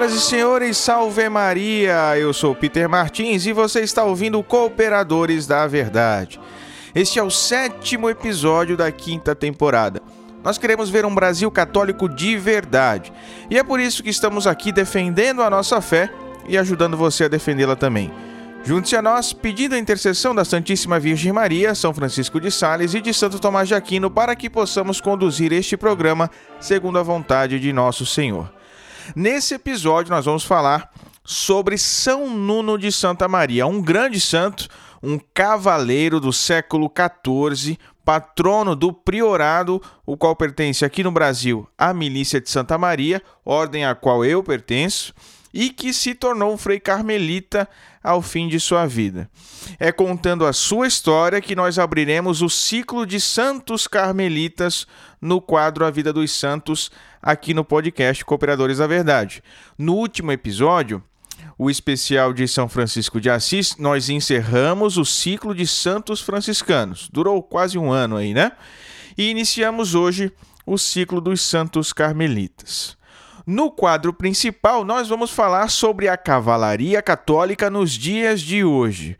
Senhoras e senhores, salve Maria! Eu sou Peter Martins e você está ouvindo Cooperadores da Verdade. Este é o sétimo episódio da quinta temporada. Nós queremos ver um Brasil católico de verdade e é por isso que estamos aqui defendendo a nossa fé e ajudando você a defendê-la também. Junte-se a nós pedindo a intercessão da Santíssima Virgem Maria, São Francisco de Sales e de Santo Tomás de Aquino para que possamos conduzir este programa segundo a vontade de nosso Senhor. Nesse episódio, nós vamos falar sobre São Nuno de Santa Maria, um grande santo, um cavaleiro do século XIV, patrono do priorado, o qual pertence aqui no Brasil à Milícia de Santa Maria, ordem a qual eu pertenço, e que se tornou frei carmelita ao fim de sua vida. É contando a sua história que nós abriremos o ciclo de santos carmelitas no quadro A Vida dos Santos, aqui no podcast Cooperadores da Verdade. No último episódio, o especial de São Francisco de Assis, nós encerramos o ciclo de santos franciscanos. Durou quase um ano aí, né? E iniciamos hoje o ciclo dos santos carmelitas. No quadro principal, nós vamos falar sobre a cavalaria católica nos dias de hoje,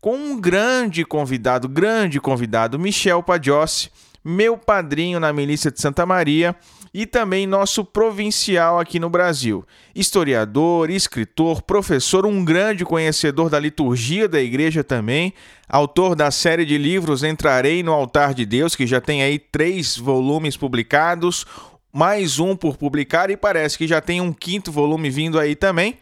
com um grande convidado, grande convidado, Michel Padiossi, meu padrinho na milícia de Santa Maria e também nosso provincial aqui no Brasil. Historiador, escritor, professor, um grande conhecedor da liturgia da igreja também, autor da série de livros Entrarei no Altar de Deus, que já tem aí três volumes publicados, mais um por publicar e parece que já tem um quinto volume vindo aí também.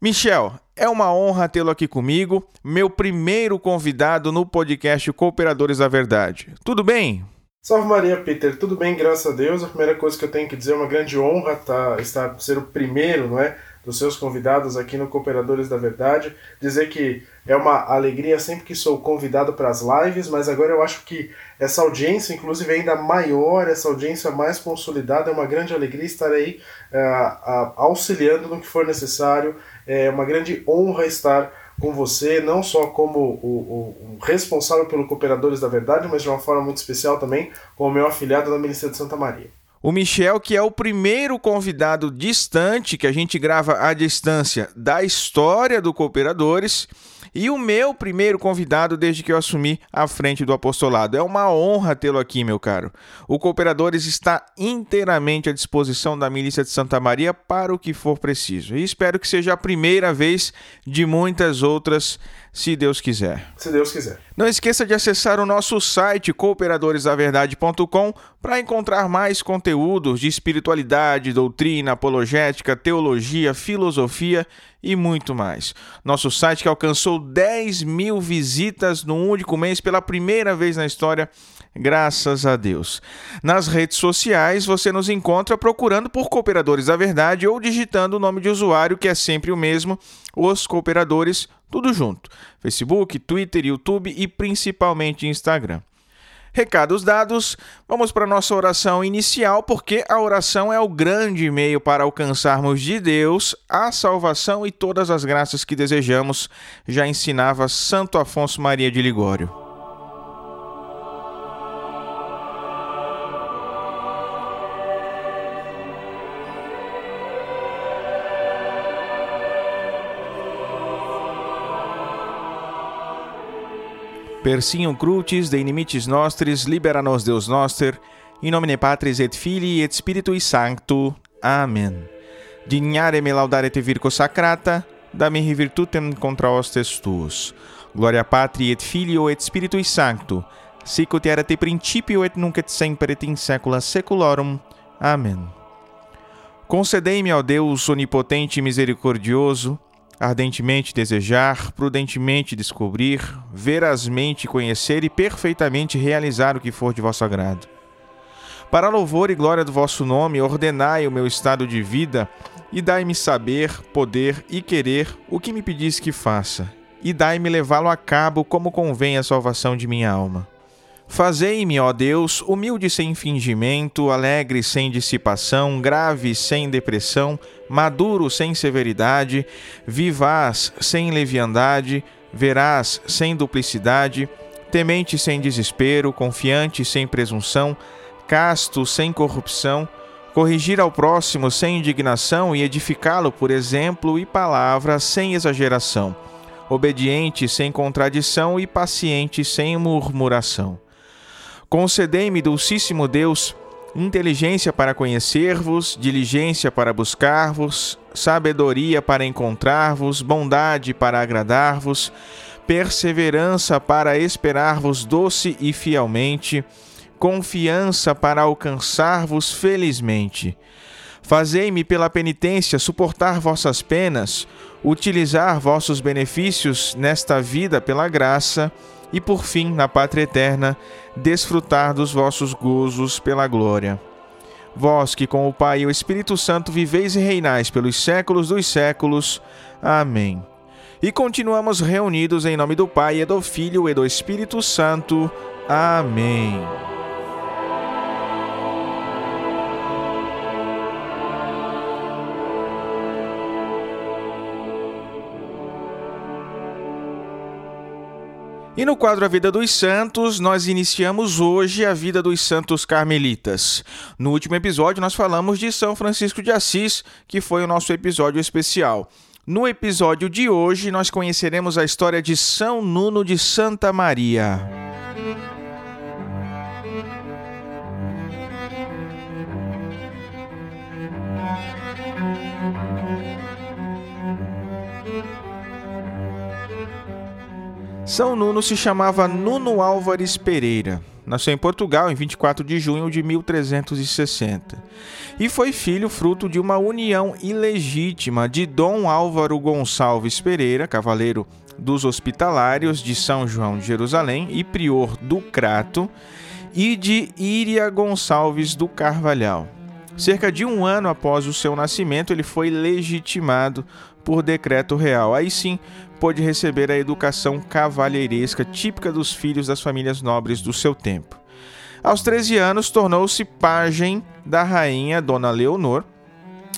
Michel, é uma honra tê-lo aqui comigo, meu primeiro convidado no podcast Cooperadores da Verdade. Tudo bem? Salve Maria, Peter. Tudo bem, graças a Deus. A primeira coisa que eu tenho que dizer é uma grande honra tá, estar ser o primeiro, não é, dos seus convidados aqui no Cooperadores da Verdade. Dizer que é uma alegria sempre que sou convidado para as lives, mas agora eu acho que essa audiência, inclusive ainda maior, essa audiência mais consolidada, é uma grande alegria estar aí uh, uh, auxiliando no que for necessário. É uma grande honra estar com você, não só como o, o, o, responsável pelo Cooperadores da Verdade, mas de uma forma muito especial também como meu afiliado da Ministério de Santa Maria. O Michel, que é o primeiro convidado distante que a gente grava à distância da história do Cooperadores e o meu primeiro convidado desde que eu assumi a frente do apostolado. É uma honra tê-lo aqui, meu caro. O Cooperadores está inteiramente à disposição da Milícia de Santa Maria para o que for preciso. E espero que seja a primeira vez de muitas outras se Deus quiser. Se Deus quiser. Não esqueça de acessar o nosso site cooperadoresdaverdade.com para encontrar mais conteúdos de espiritualidade, doutrina, apologética, teologia, filosofia e muito mais. Nosso site que alcançou 10 mil visitas no único mês pela primeira vez na história, graças a Deus. Nas redes sociais você nos encontra procurando por Cooperadores da Verdade ou digitando o nome de usuário que é sempre o mesmo, os Cooperadores tudo junto: Facebook, Twitter, YouTube e principalmente Instagram. Recados dados, vamos para a nossa oração inicial, porque a oração é o grande meio para alcançarmos de Deus a salvação e todas as graças que desejamos, já ensinava Santo Afonso Maria de Ligório. Persium crucis de inimicis nostris libera nos Deus noster, in nomine Patris et Filii et Spiritui Sancto. Amen. Dignare me laudare te virgo sacrata, da me virtutem contra hostes tuus. Gloria Patri et Filio et Spiritui Sancto, sic ut erat principio et nunc et semper et in saecula saeculorum. Amen. Concedei-me, ó Deus onipotente e misericordioso, ardentemente desejar, prudentemente descobrir, verazmente conhecer e perfeitamente realizar o que for de vosso agrado. Para louvor e glória do vosso nome, ordenai o meu estado de vida e dai-me saber, poder e querer o que me pedis que faça, e dai-me levá-lo a cabo como convém à salvação de minha alma. Fazei-me, ó Deus, humilde sem fingimento, alegre sem dissipação, grave sem depressão, maduro sem severidade, vivaz sem leviandade, veraz sem duplicidade, temente sem desespero, confiante sem presunção, casto sem corrupção, corrigir ao próximo sem indignação e edificá-lo por exemplo e palavra sem exageração, obediente sem contradição e paciente sem murmuração. Concedei-me, Dulcíssimo Deus, inteligência para conhecer-vos, diligência para buscar-vos, sabedoria para encontrar-vos, bondade para agradar-vos, perseverança para esperar-vos doce e fielmente, confiança para alcançar-vos felizmente. Fazei-me pela penitência suportar vossas penas, utilizar vossos benefícios nesta vida pela graça e, por fim, na pátria eterna, desfrutar dos vossos gozos pela glória. Vós que com o Pai e o Espírito Santo viveis e reinais pelos séculos dos séculos. Amém. E continuamos reunidos em nome do Pai e do Filho e do Espírito Santo. Amém. E no quadro A Vida dos Santos, nós iniciamos hoje a vida dos santos carmelitas. No último episódio, nós falamos de São Francisco de Assis, que foi o nosso episódio especial. No episódio de hoje, nós conheceremos a história de São Nuno de Santa Maria. São Nuno se chamava Nuno Álvares Pereira. Nasceu em Portugal em 24 de junho de 1360 e foi filho fruto de uma união ilegítima de Dom Álvaro Gonçalves Pereira, cavaleiro dos Hospitalários de São João de Jerusalém e prior do Crato, e de Íria Gonçalves do Carvalhal. Cerca de um ano após o seu nascimento, ele foi legitimado por decreto real. Aí sim, pôde receber a educação cavalheiresca típica dos filhos das famílias nobres do seu tempo. Aos 13 anos, tornou-se pajem da rainha Dona Leonor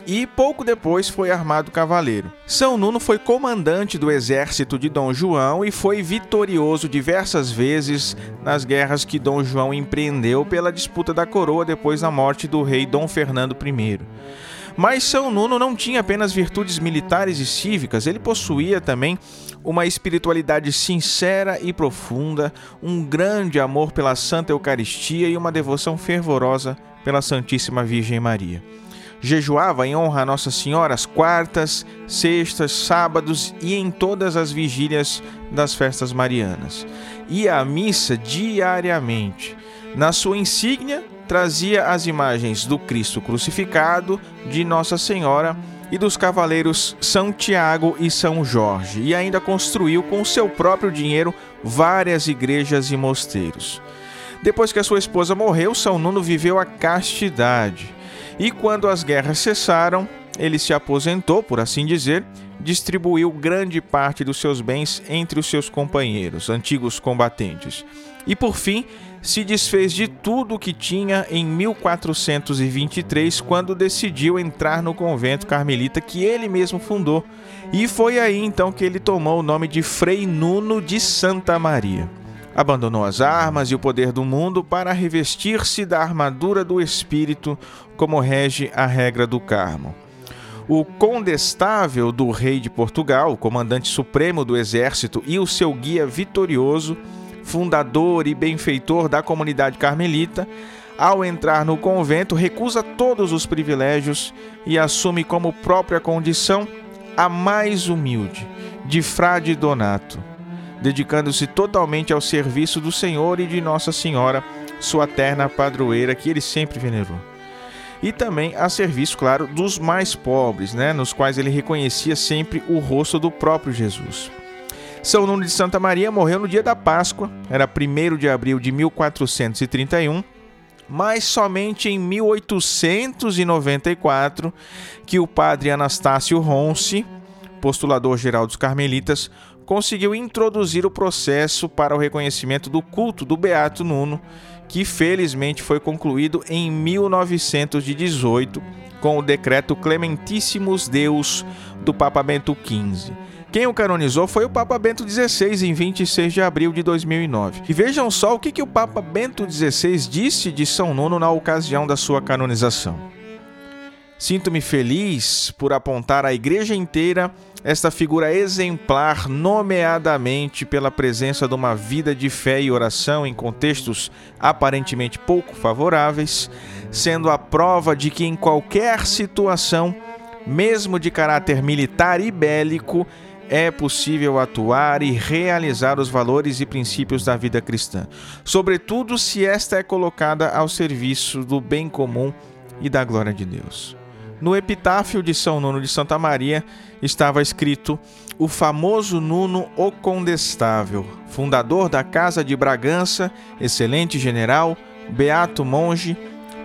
e pouco depois foi armado cavaleiro. São Nuno foi comandante do exército de Dom João e foi vitorioso diversas vezes nas guerras que Dom João empreendeu pela disputa da coroa depois da morte do rei Dom Fernando I. Mas São Nuno não tinha apenas virtudes militares e cívicas, ele possuía também uma espiritualidade sincera e profunda, um grande amor pela Santa Eucaristia e uma devoção fervorosa pela Santíssima Virgem Maria. Jejuava em honra a Nossa Senhora às quartas, sextas, sábados e em todas as vigílias das festas marianas. Ia à missa diariamente. Na sua insígnia, trazia as imagens do Cristo crucificado, de Nossa Senhora e dos cavaleiros São Tiago e São Jorge, e ainda construiu com seu próprio dinheiro várias igrejas e mosteiros. Depois que a sua esposa morreu, São Nuno viveu a castidade. E quando as guerras cessaram, ele se aposentou, por assim dizer, distribuiu grande parte dos seus bens entre os seus companheiros, antigos combatentes. E por fim, se desfez de tudo o que tinha em 1423, quando decidiu entrar no convento carmelita que ele mesmo fundou. E foi aí então que ele tomou o nome de Frei Nuno de Santa Maria. Abandonou as armas e o poder do mundo para revestir-se da armadura do espírito, como rege a regra do Carmo. O condestável do rei de Portugal, comandante supremo do exército e o seu guia vitorioso, fundador e benfeitor da comunidade carmelita, ao entrar no convento, recusa todos os privilégios e assume como própria condição a mais humilde, de Frade Donato, dedicando-se totalmente ao serviço do Senhor e de Nossa Senhora, sua terna padroeira, que ele sempre venerou. E também a serviço, claro, dos mais pobres, né, nos quais ele reconhecia sempre o rosto do próprio Jesus. São Nuno de Santa Maria morreu no dia da Páscoa, era 1 de abril de 1431, mas somente em 1894 que o padre Anastácio Ronce, postulador geral dos carmelitas, conseguiu introduzir o processo para o reconhecimento do culto do Beato Nuno, que felizmente foi concluído em 1918 com o decreto Clementissimus Deus do Papa Bento XV. Quem o canonizou foi o Papa Bento XVI em 26 de abril de 2009. E vejam só o que, que o Papa Bento XVI disse de São Nuno na ocasião da sua canonização. Sinto-me feliz por apontar à igreja inteira esta figura exemplar, nomeadamente pela presença de uma vida de fé e oração em contextos aparentemente pouco favoráveis, sendo a prova de que em qualquer situação, mesmo de caráter militar e bélico, é possível atuar e realizar os valores e princípios da vida cristã, sobretudo se esta é colocada ao serviço do bem comum e da glória de Deus. No epitáfio de São Nuno de Santa Maria estava escrito: O famoso Nuno o Condestável, fundador da Casa de Bragança, excelente general, beato monge,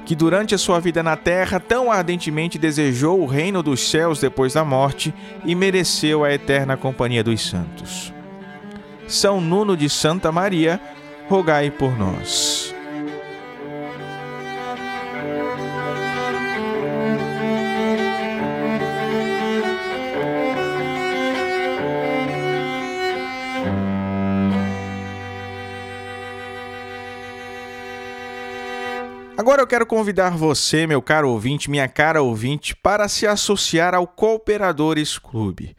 que durante a sua vida na terra tão ardentemente desejou o reino dos céus depois da morte e mereceu a eterna companhia dos santos. São Nuno de Santa Maria, rogai por nós. Agora eu quero convidar você, meu caro ouvinte, minha cara ouvinte, para se associar ao Cooperadores Clube.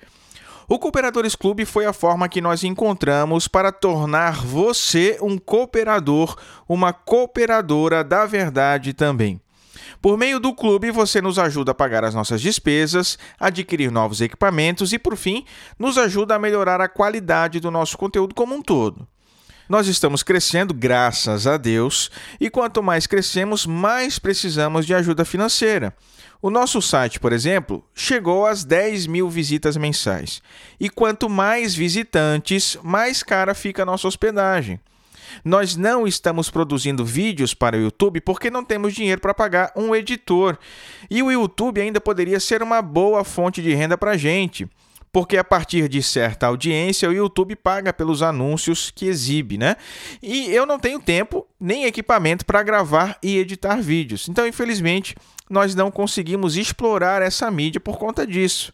O Cooperadores Clube foi a forma que nós encontramos para tornar você um cooperador, uma cooperadora da verdade também. Por meio do clube, você nos ajuda a pagar as nossas despesas, adquirir novos equipamentos e, por fim, nos ajuda a melhorar a qualidade do nosso conteúdo como um todo. Nós estamos crescendo, graças a Deus, e quanto mais crescemos, mais precisamos de ajuda financeira. O nosso site, por exemplo, chegou às 10 mil visitas mensais. E quanto mais visitantes, mais cara fica a nossa hospedagem. Nós não estamos produzindo vídeos para o YouTube porque não temos dinheiro para pagar um editor. E o YouTube ainda poderia ser uma boa fonte de renda para a gente porque a partir de certa audiência o YouTube paga pelos anúncios que exibe, né? E eu não tenho tempo nem equipamento para gravar e editar vídeos. Então, infelizmente, nós não conseguimos explorar essa mídia por conta disso.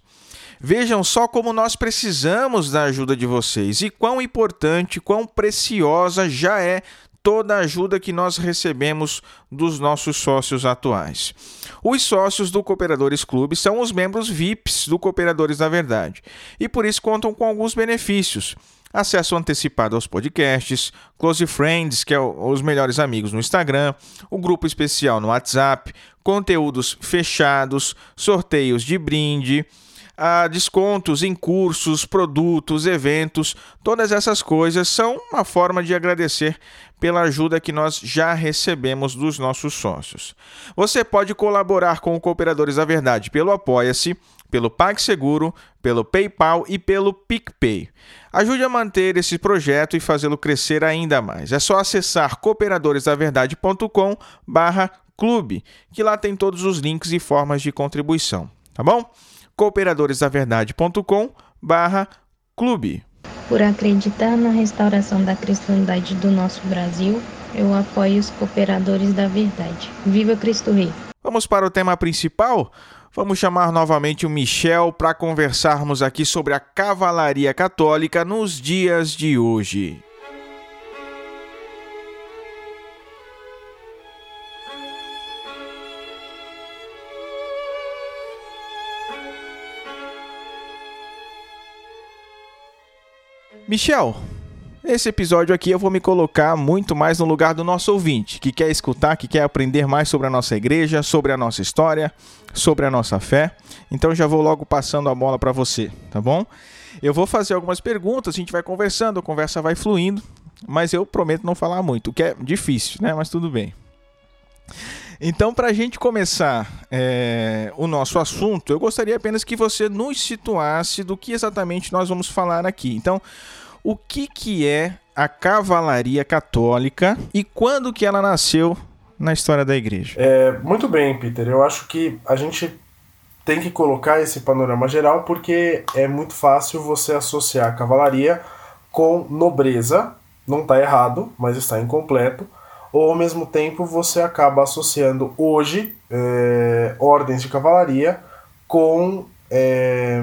Vejam só como nós precisamos da ajuda de vocês e quão importante, quão preciosa já é toda a ajuda que nós recebemos dos nossos sócios atuais. Os sócios do Cooperadores Clube são os membros VIPs do Cooperadores da Verdade e por isso contam com alguns benefícios. Acesso antecipado aos podcasts, Close Friends, que é os melhores amigos no Instagram, o grupo especial no WhatsApp, conteúdos fechados, sorteios de brinde, a descontos em cursos, produtos, eventos, todas essas coisas são uma forma de agradecer pela ajuda que nós já recebemos dos nossos sócios. Você pode colaborar com o Cooperadores da Verdade pelo Apoia-se, pelo PagSeguro, pelo PayPal e pelo PicPay. Ajude a manter esse projeto e fazê-lo crescer ainda mais. É só acessar cooperadoresdaverdade.com barra clube, que lá tem todos os links e formas de contribuição, tá bom? cooperadoresdaverdade.com barra clube. Por acreditar na restauração da cristandade do nosso Brasil, eu apoio os cooperadores da verdade. Viva Cristo Rei! Vamos para o tema principal? Vamos chamar novamente o Michel para conversarmos aqui sobre a cavalaria católica nos dias de hoje. Michel, esse episódio aqui eu vou me colocar muito mais no lugar do nosso ouvinte, que quer escutar, que quer aprender mais sobre a nossa igreja, sobre a nossa história, sobre a nossa fé. Então já vou logo passando a bola para você, tá bom? Eu vou fazer algumas perguntas, a gente vai conversando, a conversa vai fluindo, mas eu prometo não falar muito, o que é difícil, né? Mas tudo bem. Então, para a gente começar é, o nosso assunto, eu gostaria apenas que você nos situasse do que exatamente nós vamos falar aqui. Então, o que, que é a cavalaria católica e quando que ela nasceu na história da igreja? É, muito bem, Peter. Eu acho que a gente tem que colocar esse panorama geral porque é muito fácil você associar a cavalaria com nobreza. Não está errado, mas está incompleto. Ou ao mesmo tempo você acaba associando hoje é, ordens de cavalaria com é,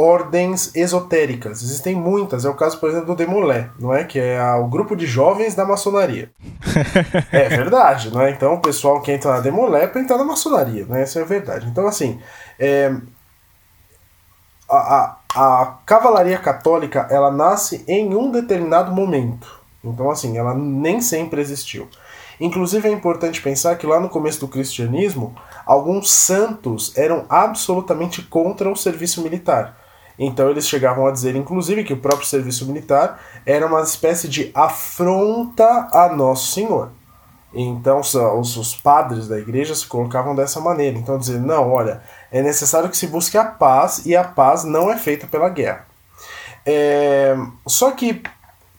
ordens esotéricas. Existem muitas. É o caso, por exemplo, do Demolé, não é? Que é o grupo de jovens da maçonaria. é verdade, não é? Então, o pessoal que entra na Demolé é para entrar na maçonaria, né? Essa é a verdade. Então, assim, é... a, a, a cavalaria católica, ela nasce em um determinado momento. Então, assim, ela nem sempre existiu. Inclusive, é importante pensar que lá no começo do cristianismo, alguns santos eram absolutamente contra o serviço militar. Então eles chegavam a dizer, inclusive, que o próprio serviço militar era uma espécie de afronta a Nosso Senhor. Então os, os padres da igreja se colocavam dessa maneira. Então dizer, não, olha, é necessário que se busque a paz e a paz não é feita pela guerra. É... Só que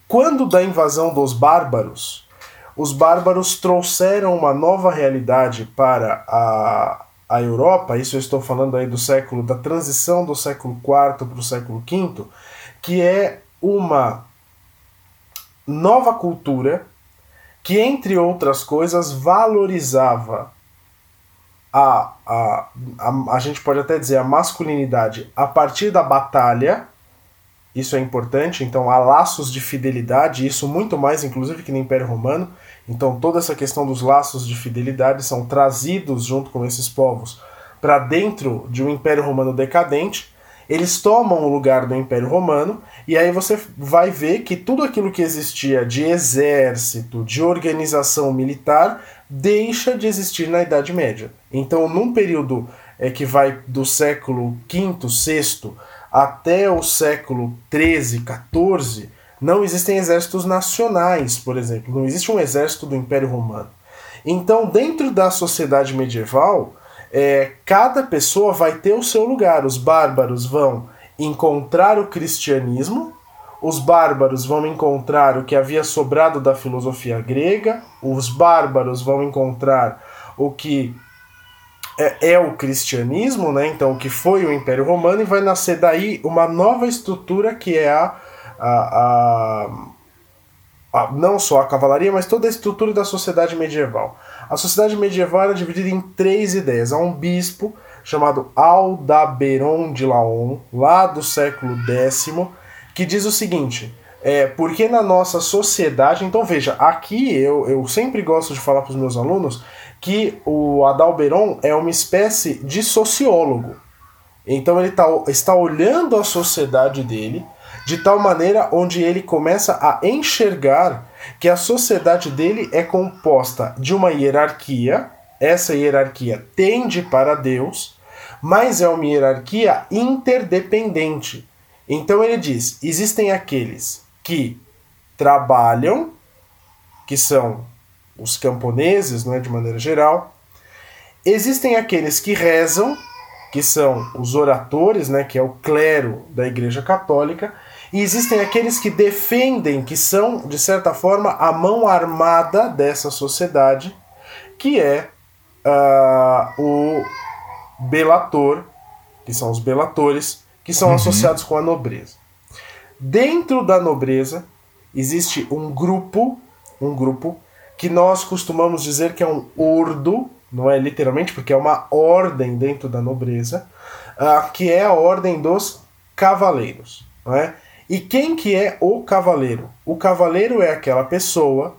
quando da invasão dos bárbaros, os bárbaros trouxeram uma nova realidade para a, a Europa, isso eu estou falando aí do século, da transição do século IV para o século V, que é uma nova cultura que, entre outras coisas, valorizava a, a, a, a gente pode até dizer a masculinidade a partir da batalha. Isso é importante, então há laços de fidelidade, isso muito mais, inclusive, que no Império Romano. Então, toda essa questão dos laços de fidelidade são trazidos junto com esses povos para dentro de um Império Romano decadente. Eles tomam o lugar do Império Romano, e aí você vai ver que tudo aquilo que existia de exército, de organização militar, deixa de existir na Idade Média. Então, num período é, que vai do século V, VI até o século XIII, XIV, não existem exércitos nacionais, por exemplo. Não existe um exército do Império Romano. Então, dentro da sociedade medieval, é, cada pessoa vai ter o seu lugar. Os bárbaros vão encontrar o cristianismo, os bárbaros vão encontrar o que havia sobrado da filosofia grega, os bárbaros vão encontrar o que é, é, o cristianismo, né? então o que foi o Império Romano, e vai nascer daí uma nova estrutura que é a a, a, a, não só a cavalaria, mas toda a estrutura da sociedade medieval. A sociedade medieval era dividida em três ideias. Há um bispo chamado Aldaberon de Laon, lá do século X, que diz o seguinte: é, porque na nossa sociedade, então veja, aqui eu, eu sempre gosto de falar para os meus alunos que o Adalberon é uma espécie de sociólogo. Então ele tá, está olhando a sociedade dele de tal maneira onde ele começa a enxergar que a sociedade dele é composta de uma hierarquia, essa hierarquia tende para Deus, mas é uma hierarquia interdependente. Então ele diz: existem aqueles que trabalham, que são os camponeses, não é de maneira geral. Existem aqueles que rezam, que são os oratores, né, que é o clero da Igreja Católica, e existem aqueles que defendem, que são, de certa forma, a mão armada dessa sociedade, que é uh, o belator, que são os belatores, que são uhum. associados com a nobreza. Dentro da nobreza existe um grupo, um grupo que nós costumamos dizer que é um ordo, não é literalmente, porque é uma ordem dentro da nobreza, uh, que é a ordem dos cavaleiros. Não é? E quem que é o cavaleiro? O cavaleiro é aquela pessoa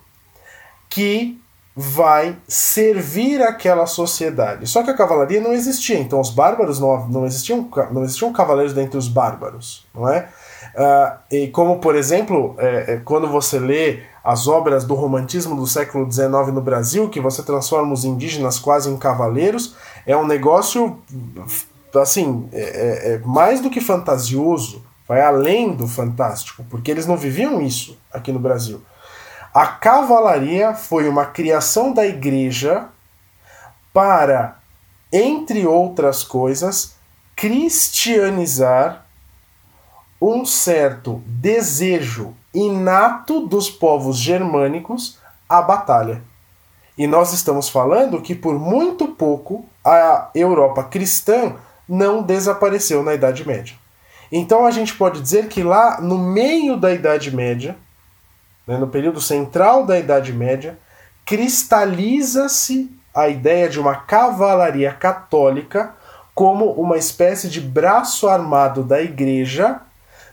que vai servir aquela sociedade. Só que a cavalaria não existia, então os bárbaros não, não existiam não existiam cavaleiros dentre os bárbaros, não é? Uh, e como por exemplo, é, é, quando você lê as obras do romantismo do século XIX no Brasil, que você transforma os indígenas quase em cavaleiros, é um negócio assim é, é, é mais do que fantasioso vai além do fantástico, porque eles não viviam isso aqui no Brasil. A cavalaria foi uma criação da igreja para, entre outras coisas, cristianizar um certo desejo inato dos povos germânicos à batalha. E nós estamos falando que por muito pouco a Europa cristã não desapareceu na Idade Média. Então a gente pode dizer que lá no meio da Idade Média, né, no período central da Idade Média, cristaliza-se a ideia de uma cavalaria católica como uma espécie de braço armado da igreja,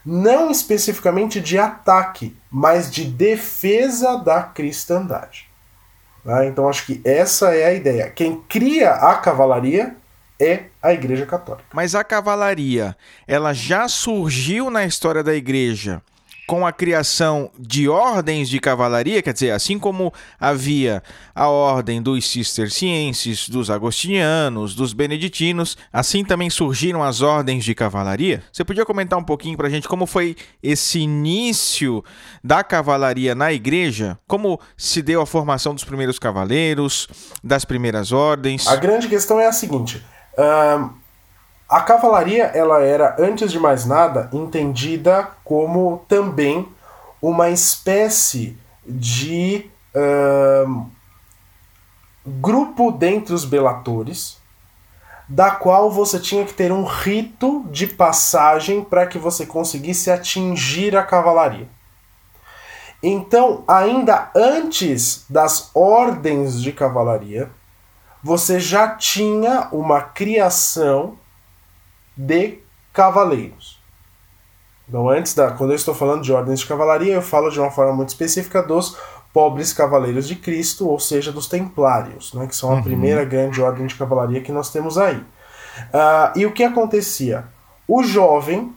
não especificamente de ataque, mas de defesa da cristandade. Tá? Então acho que essa é a ideia. Quem cria a cavalaria é a Igreja Católica. Mas a cavalaria, ela já surgiu na história da Igreja com a criação de ordens de cavalaria, quer dizer, assim como havia a ordem dos cistercienses, dos agostinianos, dos beneditinos, assim também surgiram as ordens de cavalaria. Você podia comentar um pouquinho para a gente como foi esse início da cavalaria na igreja? Como se deu a formação dos primeiros cavaleiros, das primeiras ordens? A grande questão é a seguinte. A cavalaria, ela era, antes de mais nada, entendida como também uma espécie de uh, grupo dentre os belatores, da qual você tinha que ter um rito de passagem para que você conseguisse atingir a cavalaria. Então, ainda antes das ordens de cavalaria, você já tinha uma criação de cavaleiros. Então, antes da. Quando eu estou falando de ordens de cavalaria, eu falo de uma forma muito específica dos pobres cavaleiros de Cristo, ou seja, dos templários, né, que são a uhum. primeira grande ordem de cavalaria que nós temos aí. Uh, e o que acontecia? O jovem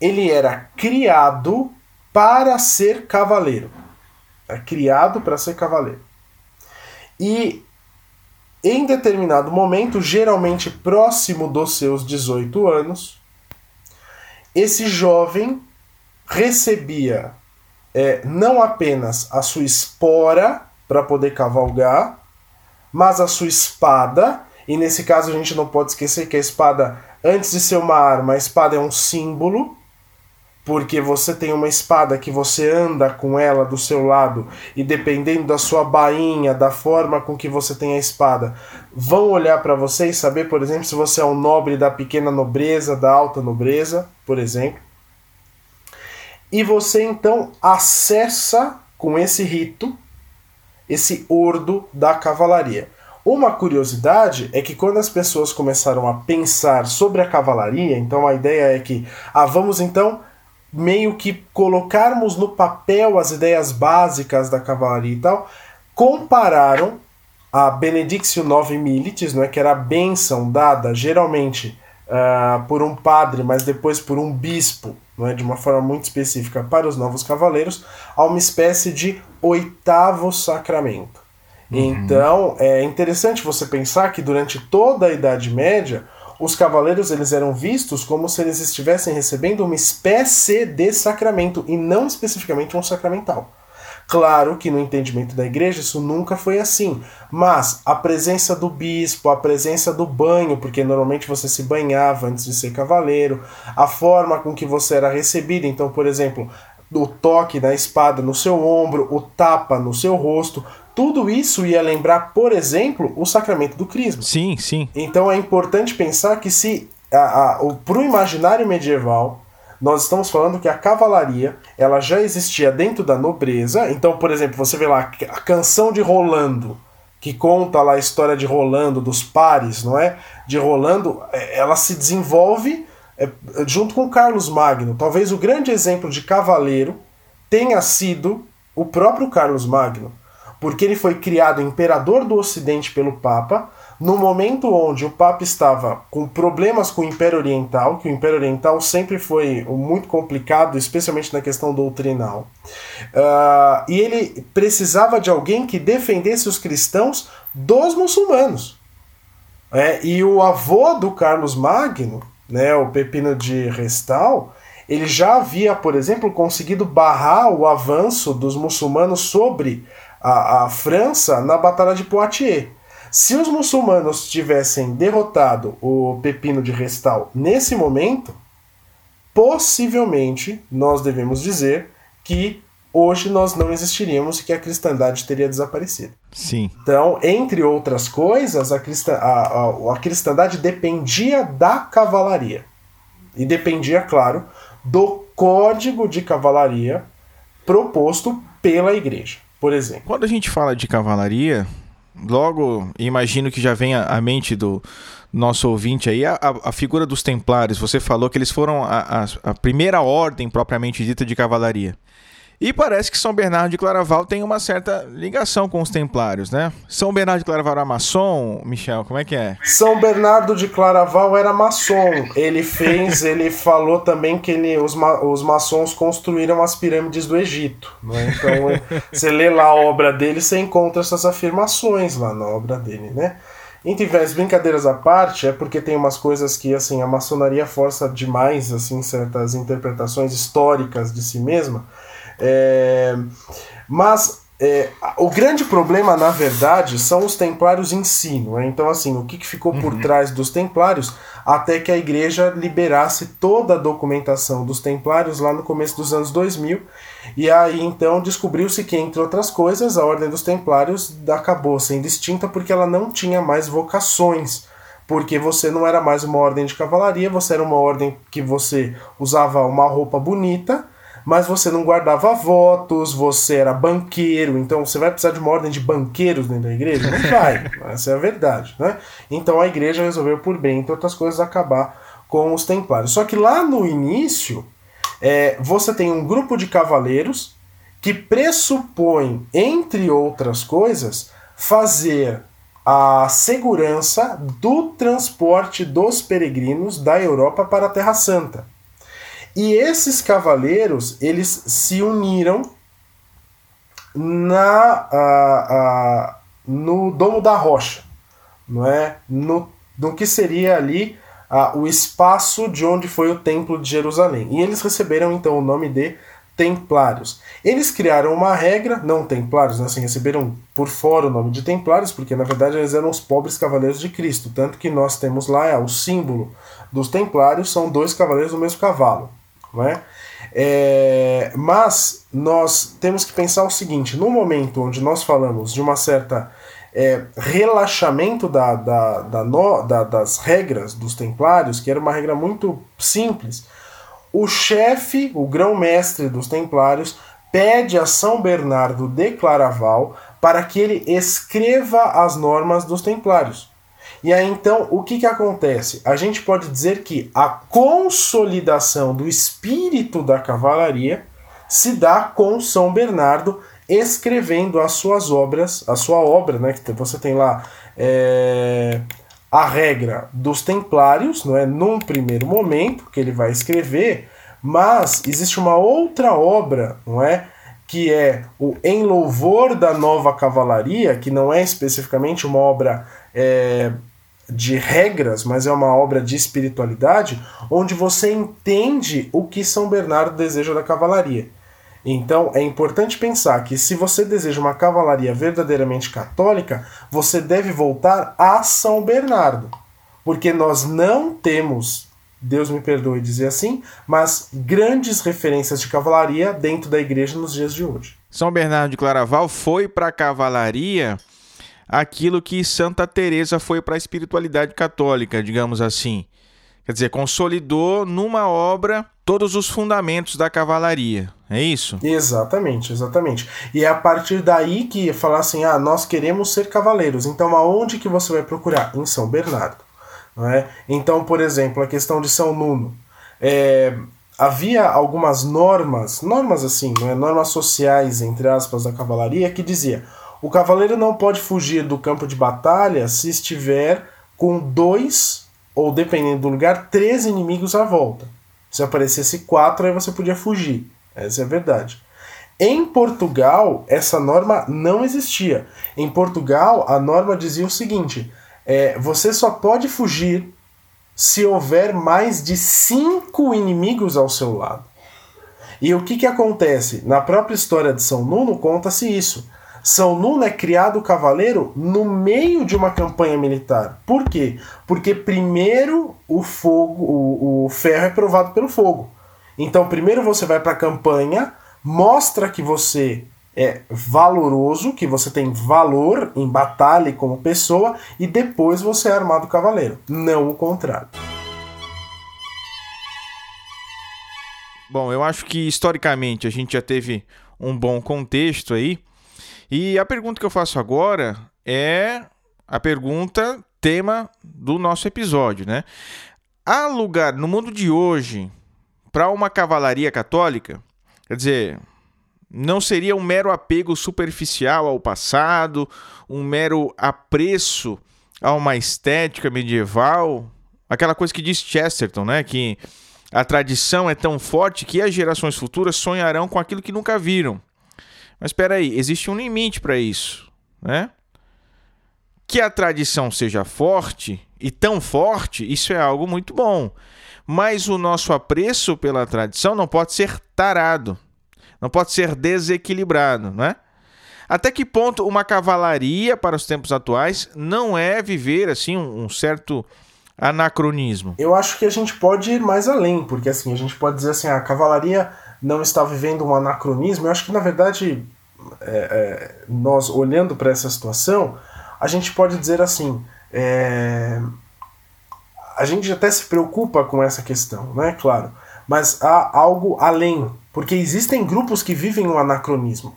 ele era criado para ser cavaleiro. É criado para ser cavaleiro. E em determinado momento, geralmente próximo dos seus 18 anos, esse jovem recebia é, não apenas a sua espora para poder cavalgar, mas a sua espada, e nesse caso a gente não pode esquecer que a espada, antes de ser uma arma, a espada é um símbolo porque você tem uma espada que você anda com ela do seu lado e dependendo da sua bainha, da forma com que você tem a espada, vão olhar para você e saber, por exemplo, se você é um nobre da pequena nobreza, da alta nobreza, por exemplo. E você então acessa com esse rito esse ordo da cavalaria. Uma curiosidade é que quando as pessoas começaram a pensar sobre a cavalaria, então a ideia é que, ah, vamos então meio que colocarmos no papel as ideias básicas da cavalaria e tal, compararam a Benedictio Nove Milites, não é, que era a bênção dada geralmente uh, por um padre, mas depois por um bispo, não é, de uma forma muito específica para os novos cavaleiros, a uma espécie de oitavo sacramento. Uhum. Então é interessante você pensar que durante toda a Idade Média os cavaleiros eles eram vistos como se eles estivessem recebendo uma espécie de sacramento e não especificamente um sacramental. Claro que no entendimento da igreja isso nunca foi assim, mas a presença do bispo, a presença do banho, porque normalmente você se banhava antes de ser cavaleiro, a forma com que você era recebido, então, por exemplo, o toque da espada no seu ombro, o tapa no seu rosto, tudo isso ia lembrar, por exemplo, o sacramento do crisma. Sim, sim. Então é importante pensar que se a, a, o, pro imaginário medieval nós estamos falando que a cavalaria ela já existia dentro da nobreza. Então, por exemplo, você vê lá a canção de Rolando, que conta lá a história de Rolando, dos pares, não é? De Rolando, é, ela se desenvolve é, junto com Carlos Magno. Talvez o grande exemplo de cavaleiro tenha sido o próprio Carlos Magno porque ele foi criado imperador do Ocidente pelo Papa, no momento onde o Papa estava com problemas com o Império Oriental, que o Império Oriental sempre foi muito complicado, especialmente na questão doutrinal. Uh, e ele precisava de alguém que defendesse os cristãos dos muçulmanos. É, e o avô do Carlos Magno, né, o Pepino de Restal, ele já havia, por exemplo, conseguido barrar o avanço dos muçulmanos sobre a, a França na Batalha de Poitiers. Se os muçulmanos tivessem derrotado o Pepino de Restal nesse momento, possivelmente nós devemos dizer que hoje nós não existiríamos e que a cristandade teria desaparecido. Sim. Então, entre outras coisas, a, cristã, a, a, a cristandade dependia da cavalaria. E dependia, claro, do código de cavalaria proposto pela igreja por exemplo. Quando a gente fala de cavalaria, logo imagino que já venha à mente do nosso ouvinte aí a, a, figura dos templários. Você falou que eles foram a, a, a primeira ordem propriamente dita de cavalaria. E parece que São Bernardo de Claraval tem uma certa ligação com os templários, né? São Bernardo de Claraval era maçom, Michel, como é que é? São Bernardo de Claraval era maçom. Ele fez, ele falou também que ele, os, ma, os maçons construíram as pirâmides do Egito. Né? Então, você lê lá a obra dele, você encontra essas afirmações lá na obra dele, né? Entre as brincadeiras à parte, é porque tem umas coisas que assim a maçonaria força demais assim certas interpretações históricas de si mesma. É, mas é, o grande problema, na verdade, são os templários em si. É? Então, assim, o que, que ficou por uhum. trás dos templários até que a igreja liberasse toda a documentação dos templários lá no começo dos anos 2000. E aí, então, descobriu-se que, entre outras coisas, a ordem dos templários acabou sendo extinta porque ela não tinha mais vocações. Porque você não era mais uma ordem de cavalaria, você era uma ordem que você usava uma roupa bonita mas você não guardava votos, você era banqueiro, então você vai precisar de uma ordem de banqueiros dentro da igreja? Não vai, essa é a verdade, né? Então a igreja resolveu, por bem, entre outras coisas, acabar com os templários. Só que lá no início, é, você tem um grupo de cavaleiros que pressupõe, entre outras coisas, fazer a segurança do transporte dos peregrinos da Europa para a Terra Santa. E esses cavaleiros, eles se uniram na, a, a, no Domo da Rocha, não é? no, no que seria ali a, o espaço de onde foi o Templo de Jerusalém. E eles receberam então o nome de Templários. Eles criaram uma regra, não Templários, né, assim, receberam por fora o nome de Templários, porque na verdade eles eram os pobres cavaleiros de Cristo. Tanto que nós temos lá é, o símbolo dos Templários, são dois cavaleiros do mesmo cavalo. É? É, mas nós temos que pensar o seguinte: no momento onde nós falamos de uma certa é, relaxamento da, da, da, no, da, das regras dos templários, que era uma regra muito simples, o chefe, o grão-mestre dos templários, pede a São Bernardo de Claraval para que ele escreva as normas dos templários. E aí então, o que, que acontece? A gente pode dizer que a consolidação do espírito da cavalaria se dá com São Bernardo escrevendo as suas obras, a sua obra, né? Que você tem lá é, a regra dos templários, não é? Num primeiro momento que ele vai escrever, mas existe uma outra obra, não é? Que é o Em Louvor da Nova Cavalaria, que não é especificamente uma obra é, de regras, mas é uma obra de espiritualidade, onde você entende o que São Bernardo deseja da cavalaria. Então é importante pensar que se você deseja uma cavalaria verdadeiramente católica, você deve voltar a São Bernardo. Porque nós não temos, Deus me perdoe dizer assim, mas grandes referências de cavalaria dentro da igreja nos dias de hoje. São Bernardo de Claraval foi para a cavalaria aquilo que Santa Teresa foi para a espiritualidade católica, digamos assim. Quer dizer, consolidou numa obra todos os fundamentos da cavalaria. É isso? Exatamente, exatamente. E é a partir daí que falar assim: ah, nós queremos ser cavaleiros. Então, aonde que você vai procurar? Em São Bernardo. Não é? Então, por exemplo, a questão de São Nuno. É, havia algumas normas, normas assim, não é? normas sociais, entre aspas, da cavalaria, que dizia: o cavaleiro não pode fugir do campo de batalha se estiver com dois, ou dependendo do lugar, três inimigos à volta. Se aparecesse quatro, aí você podia fugir. Essa é a verdade. Em Portugal, essa norma não existia. Em Portugal, a norma dizia o seguinte: é, você só pode fugir se houver mais de cinco inimigos ao seu lado. E o que, que acontece? Na própria história de São Nuno, conta-se isso. São Nuno é criado cavaleiro no meio de uma campanha militar. Por quê? Porque primeiro o fogo, o, o ferro é provado pelo fogo. Então, primeiro você vai para a campanha, mostra que você é valoroso, que você tem valor em batalha como pessoa, e depois você é armado cavaleiro. Não o contrário. Bom, eu acho que historicamente a gente já teve um bom contexto aí. E a pergunta que eu faço agora é a pergunta tema do nosso episódio, né? Há lugar no mundo de hoje para uma cavalaria católica? Quer dizer, não seria um mero apego superficial ao passado, um mero apreço a uma estética medieval? Aquela coisa que diz Chesterton, né? Que a tradição é tão forte que as gerações futuras sonharão com aquilo que nunca viram. Mas espera aí, existe um limite para isso, né? Que a tradição seja forte e tão forte, isso é algo muito bom. Mas o nosso apreço pela tradição não pode ser tarado, não pode ser desequilibrado, não é? Até que ponto uma cavalaria para os tempos atuais não é viver assim um certo anacronismo? Eu acho que a gente pode ir mais além, porque assim, a gente pode dizer assim, a cavalaria não está vivendo um anacronismo. Eu acho que na verdade, é, é, nós olhando para essa situação, a gente pode dizer assim, é, a gente até se preocupa com essa questão, né? Claro, mas há algo além, porque existem grupos que vivem um anacronismo.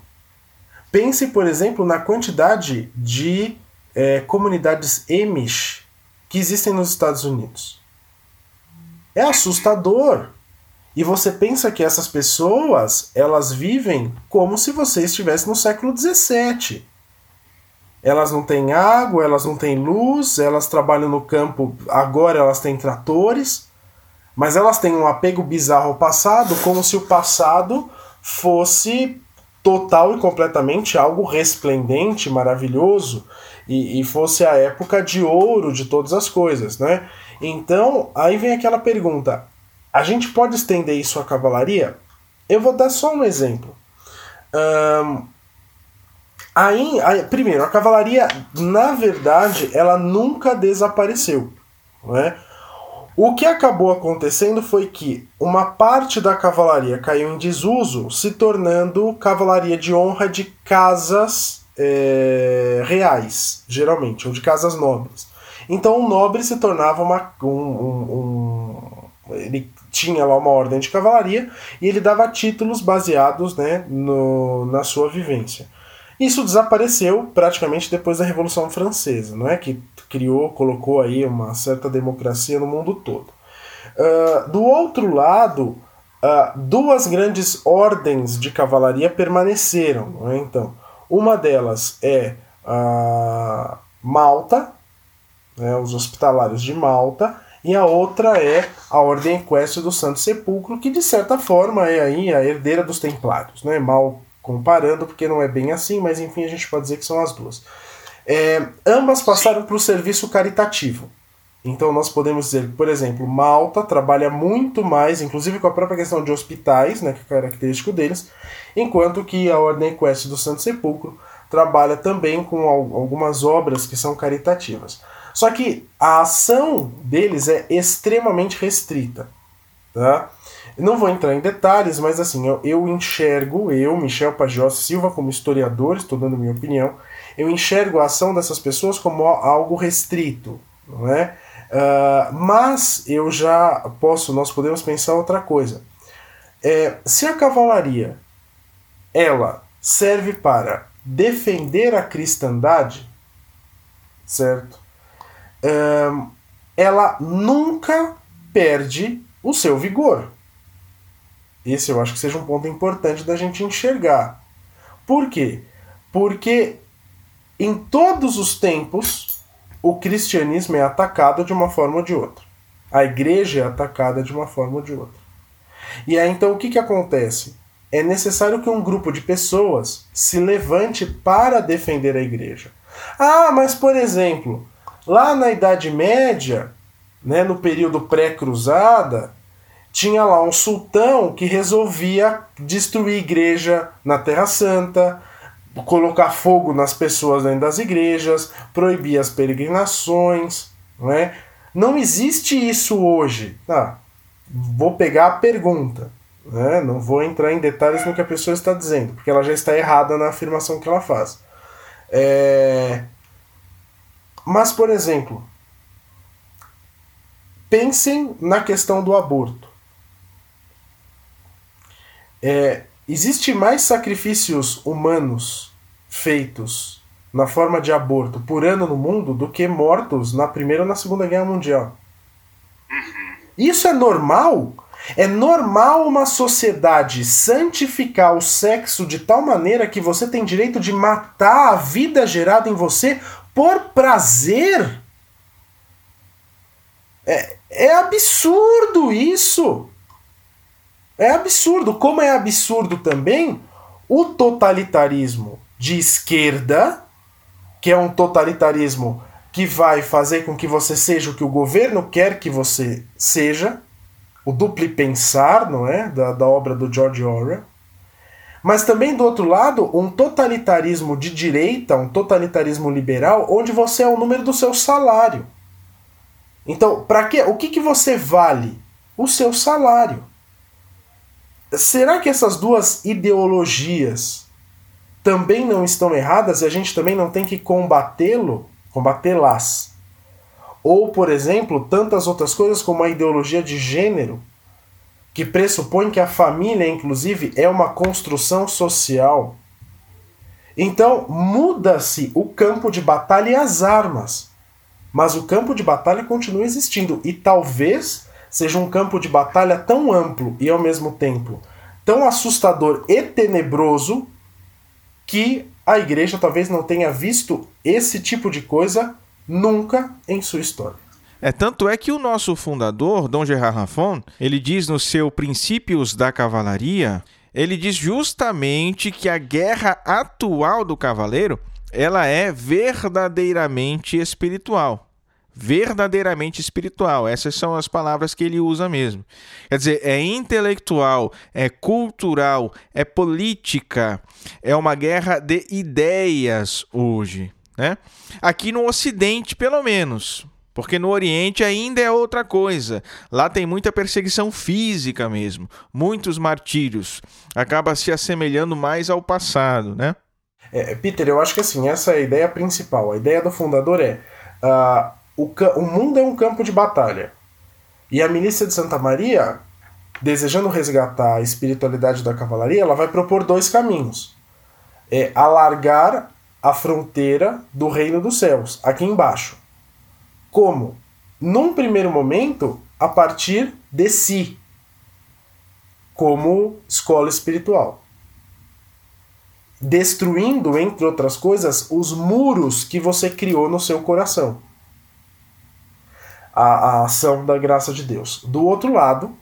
Pense, por exemplo, na quantidade de é, comunidades Amish que existem nos Estados Unidos. É assustador. E você pensa que essas pessoas elas vivem como se você estivesse no século XVII. Elas não têm água, elas não têm luz, elas trabalham no campo, agora elas têm tratores, mas elas têm um apego bizarro ao passado, como se o passado fosse total e completamente algo resplendente, maravilhoso, e, e fosse a época de ouro de todas as coisas, né? Então, aí vem aquela pergunta: a gente pode estender isso à cavalaria? Eu vou dar só um exemplo. Um, aí, aí, primeiro, a cavalaria, na verdade, ela nunca desapareceu. Não é? O que acabou acontecendo foi que uma parte da cavalaria caiu em desuso, se tornando cavalaria de honra de casas é, reais, geralmente, ou de casas nobres. Então o nobre se tornava uma, um, um, um, ele tinha lá uma ordem de cavalaria e ele dava títulos baseados né, no, na sua vivência. Isso desapareceu praticamente depois da Revolução Francesa, não é que criou, colocou aí uma certa democracia no mundo todo. Uh, do outro lado, uh, duas grandes ordens de cavalaria permaneceram, é? Então, uma delas é a Malta, né, os hospitalários de Malta, e a outra é a Ordem Equestre do Santo Sepulcro, que de certa forma é aí a herdeira dos Templários, né? mal comparando, porque não é bem assim, mas enfim a gente pode dizer que são as duas. É, ambas passaram para o serviço caritativo. Então nós podemos dizer, por exemplo, Malta trabalha muito mais, inclusive com a própria questão de hospitais, né, que é característico deles, enquanto que a Ordem Equestre do Santo Sepulcro trabalha também com algumas obras que são caritativas. Só que a ação deles é extremamente restrita. Tá? não vou entrar em detalhes, mas assim, eu, eu enxergo, eu, Michel Pajós Silva, como historiador, estou dando minha opinião, eu enxergo a ação dessas pessoas como algo restrito, não é? Uh, mas eu já posso, nós podemos pensar outra coisa. É, se a cavalaria ela serve para defender a cristandade, certo? Ela nunca perde o seu vigor. Esse eu acho que seja um ponto importante da gente enxergar. Por quê? Porque em todos os tempos o cristianismo é atacado de uma forma ou de outra. A igreja é atacada de uma forma ou de outra. E aí então o que, que acontece? É necessário que um grupo de pessoas se levante para defender a igreja. Ah, mas por exemplo, lá na Idade Média, né, no período pré-cruzada, tinha lá um sultão que resolvia destruir igreja na Terra Santa, colocar fogo nas pessoas dentro das igrejas, proibir as peregrinações, não é? Não existe isso hoje. Tá? Vou pegar a pergunta, né? não vou entrar em detalhes no que a pessoa está dizendo, porque ela já está errada na afirmação que ela faz. É... Mas, por exemplo, pensem na questão do aborto. É, Existe mais sacrifícios humanos feitos na forma de aborto por ano no mundo do que mortos na Primeira ou na Segunda Guerra Mundial. Isso é normal? É normal uma sociedade santificar o sexo de tal maneira que você tem direito de matar a vida gerada em você por prazer? É, é absurdo isso! É absurdo. Como é absurdo também o totalitarismo de esquerda, que é um totalitarismo que vai fazer com que você seja o que o governo quer que você seja, o duplo pensar, não é? Da, da obra do George Orwell. Mas também, do outro lado, um totalitarismo de direita, um totalitarismo liberal, onde você é o número do seu salário. Então, para que, o que, que você vale? O seu salário. Será que essas duas ideologias também não estão erradas e a gente também não tem que combatê-lo, combatê-las? Ou, por exemplo, tantas outras coisas como a ideologia de gênero, que pressupõe que a família, inclusive, é uma construção social. Então, muda-se o campo de batalha e as armas. Mas o campo de batalha continua existindo e talvez seja um campo de batalha tão amplo e ao mesmo tempo tão assustador e tenebroso que a igreja talvez não tenha visto esse tipo de coisa nunca em sua história. É, tanto é que o nosso fundador, Dom Gerard Raffon, ele diz no seu Princípios da Cavalaria, ele diz justamente que a guerra atual do cavaleiro, ela é verdadeiramente espiritual verdadeiramente espiritual. Essas são as palavras que ele usa mesmo. Quer dizer, é intelectual, é cultural, é política, é uma guerra de ideias hoje. Né? Aqui no Ocidente, pelo menos. Porque no Oriente ainda é outra coisa. Lá tem muita perseguição física mesmo, muitos martírios. Acaba se assemelhando mais ao passado, né? É, Peter, eu acho que assim, essa é a ideia principal. A ideia do fundador é uh, o, o mundo é um campo de batalha. E a milícia de Santa Maria, desejando resgatar a espiritualidade da cavalaria, ela vai propor dois caminhos. É alargar a fronteira do reino dos céus, aqui embaixo. Como? Num primeiro momento, a partir de si, como escola espiritual. Destruindo, entre outras coisas, os muros que você criou no seu coração a, a ação da graça de Deus. Do outro lado,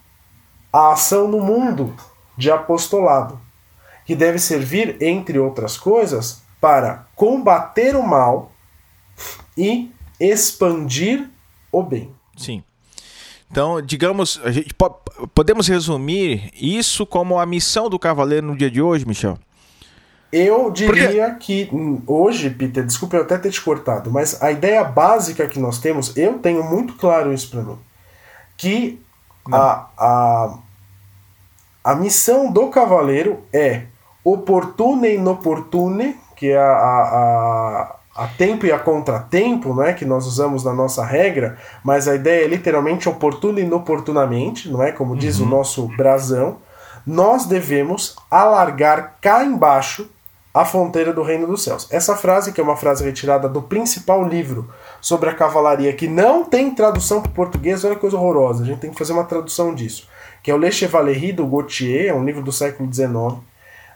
a ação no mundo de apostolado, que deve servir, entre outras coisas, para combater o mal e expandir o bem. Sim. Então, digamos, a gente podemos resumir isso como a missão do cavaleiro no dia de hoje, Michel? Eu diria Porque... que hoje, Peter, desculpa eu até ter te cortado, mas a ideia básica que nós temos, eu tenho muito claro isso para mim, que a, a, a missão do cavaleiro é oportune e inoportune, que é a, a, a, tempo e a contratempo, né, que nós usamos na nossa regra, mas a ideia é literalmente oportuno e inoportunamente, não é? Como diz uhum. o nosso brasão. Nós devemos alargar cá embaixo a fronteira do reino dos céus. Essa frase, que é uma frase retirada do principal livro sobre a cavalaria, que não tem tradução para o português, olha que coisa horrorosa, a gente tem que fazer uma tradução disso, que é o Le Chevalerie do Gautier, é um livro do século XIX. Uh,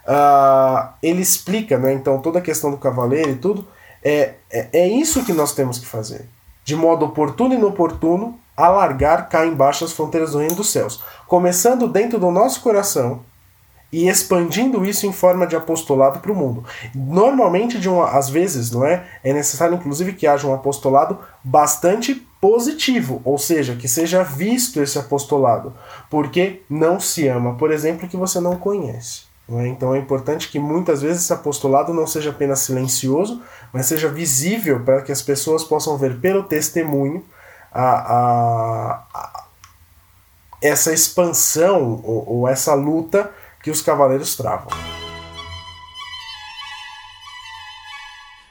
ah, ele explica, né, então, toda a questão do cavaleiro e tudo. É, é, é isso que nós temos que fazer. De modo oportuno e inoportuno, alargar cá embaixo as fronteiras do reino dos céus. Começando dentro do nosso coração, e expandindo isso em forma de apostolado para o mundo. Normalmente, de uma, às vezes, não é? É necessário, inclusive, que haja um apostolado bastante positivo, ou seja, que seja visto esse apostolado, porque não se ama, por exemplo, que você não conhece. Não é? Então é importante que muitas vezes esse apostolado não seja apenas silencioso, mas seja visível para que as pessoas possam ver pelo testemunho a, a, a essa expansão ou, ou essa luta que os cavaleiros travam.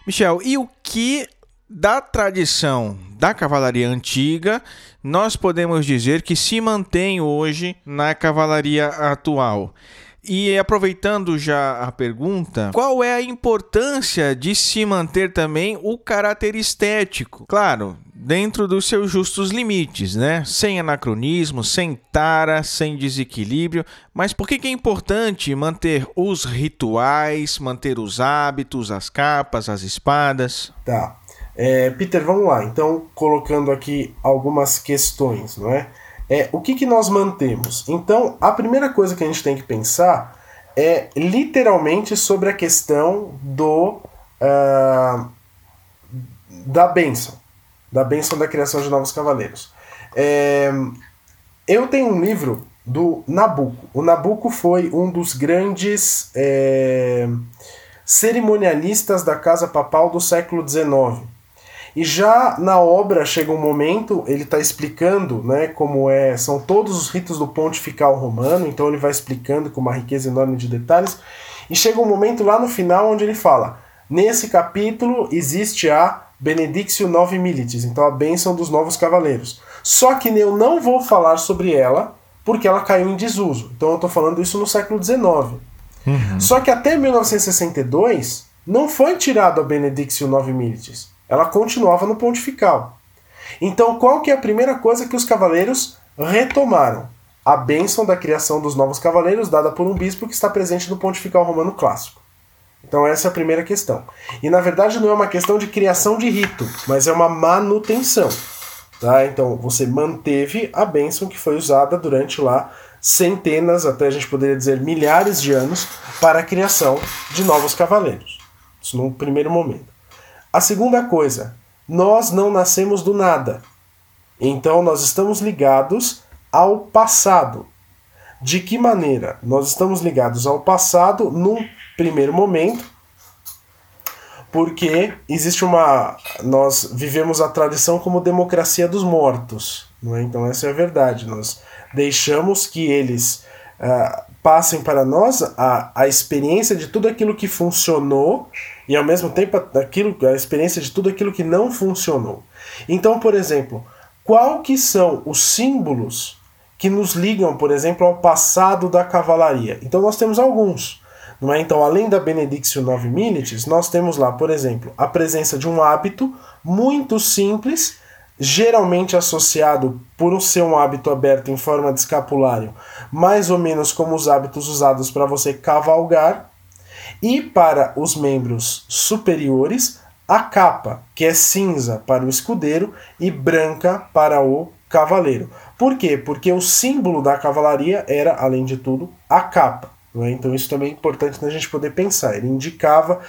Michel, e o que da tradição da cavalaria antiga nós podemos dizer que se mantém hoje na cavalaria atual? E aproveitando já a pergunta, qual é a importância de se manter também o caráter estético? Claro, dentro dos seus justos limites, né? Sem anacronismo, sem tara, sem desequilíbrio. Mas por que, que é importante manter os rituais, manter os hábitos, as capas, as espadas? Tá. É, Peter, vamos lá. Então, colocando aqui algumas questões, não é? é o que, que nós mantemos? Então, a primeira coisa que a gente tem que pensar é literalmente sobre a questão do uh, da bênção da bênção da criação de novos cavaleiros. É, eu tenho um livro do Nabucco. O Nabucco foi um dos grandes é, cerimonialistas da casa papal do século XIX. E já na obra chega um momento, ele está explicando né, como é, são todos os ritos do pontifical romano, então ele vai explicando com uma riqueza enorme de detalhes. E chega um momento lá no final onde ele fala: nesse capítulo existe a Benedictio Novi Militis, então a bênção dos novos cavaleiros. Só que eu não vou falar sobre ela porque ela caiu em desuso. Então eu estou falando isso no século XIX. Uhum. Só que até 1962 não foi tirado a Benedictio Novi Militis. Ela continuava no pontifical. Então qual que é a primeira coisa que os cavaleiros retomaram? A bênção da criação dos novos cavaleiros dada por um bispo que está presente no pontifical romano clássico. Então essa é a primeira questão. E na verdade não é uma questão de criação de rito, mas é uma manutenção. Tá? Então você manteve a bênção que foi usada durante lá centenas, até a gente poderia dizer milhares de anos, para a criação de novos cavaleiros. Isso no primeiro momento. A segunda coisa, nós não nascemos do nada. Então nós estamos ligados ao passado. De que maneira? Nós estamos ligados ao passado num primeiro momento, porque existe uma. Nós vivemos a tradição como democracia dos mortos. Não é? Então, essa é a verdade. Nós deixamos que eles uh, passem para nós a, a experiência de tudo aquilo que funcionou e, ao mesmo tempo, aquilo, a experiência de tudo aquilo que não funcionou. Então, por exemplo, qual que são os símbolos que nos ligam, por exemplo, ao passado da cavalaria? Então, nós temos alguns. Não é? Então, além da Benedictio 9 Milites, nós temos lá, por exemplo, a presença de um hábito muito simples, geralmente associado por ser um hábito aberto em forma de escapulário, mais ou menos como os hábitos usados para você cavalgar, e para os membros superiores, a capa, que é cinza para o escudeiro e branca para o cavaleiro. Por quê? Porque o símbolo da cavalaria era, além de tudo, a capa. É? Então isso também é importante da gente poder pensar. Ele indicava,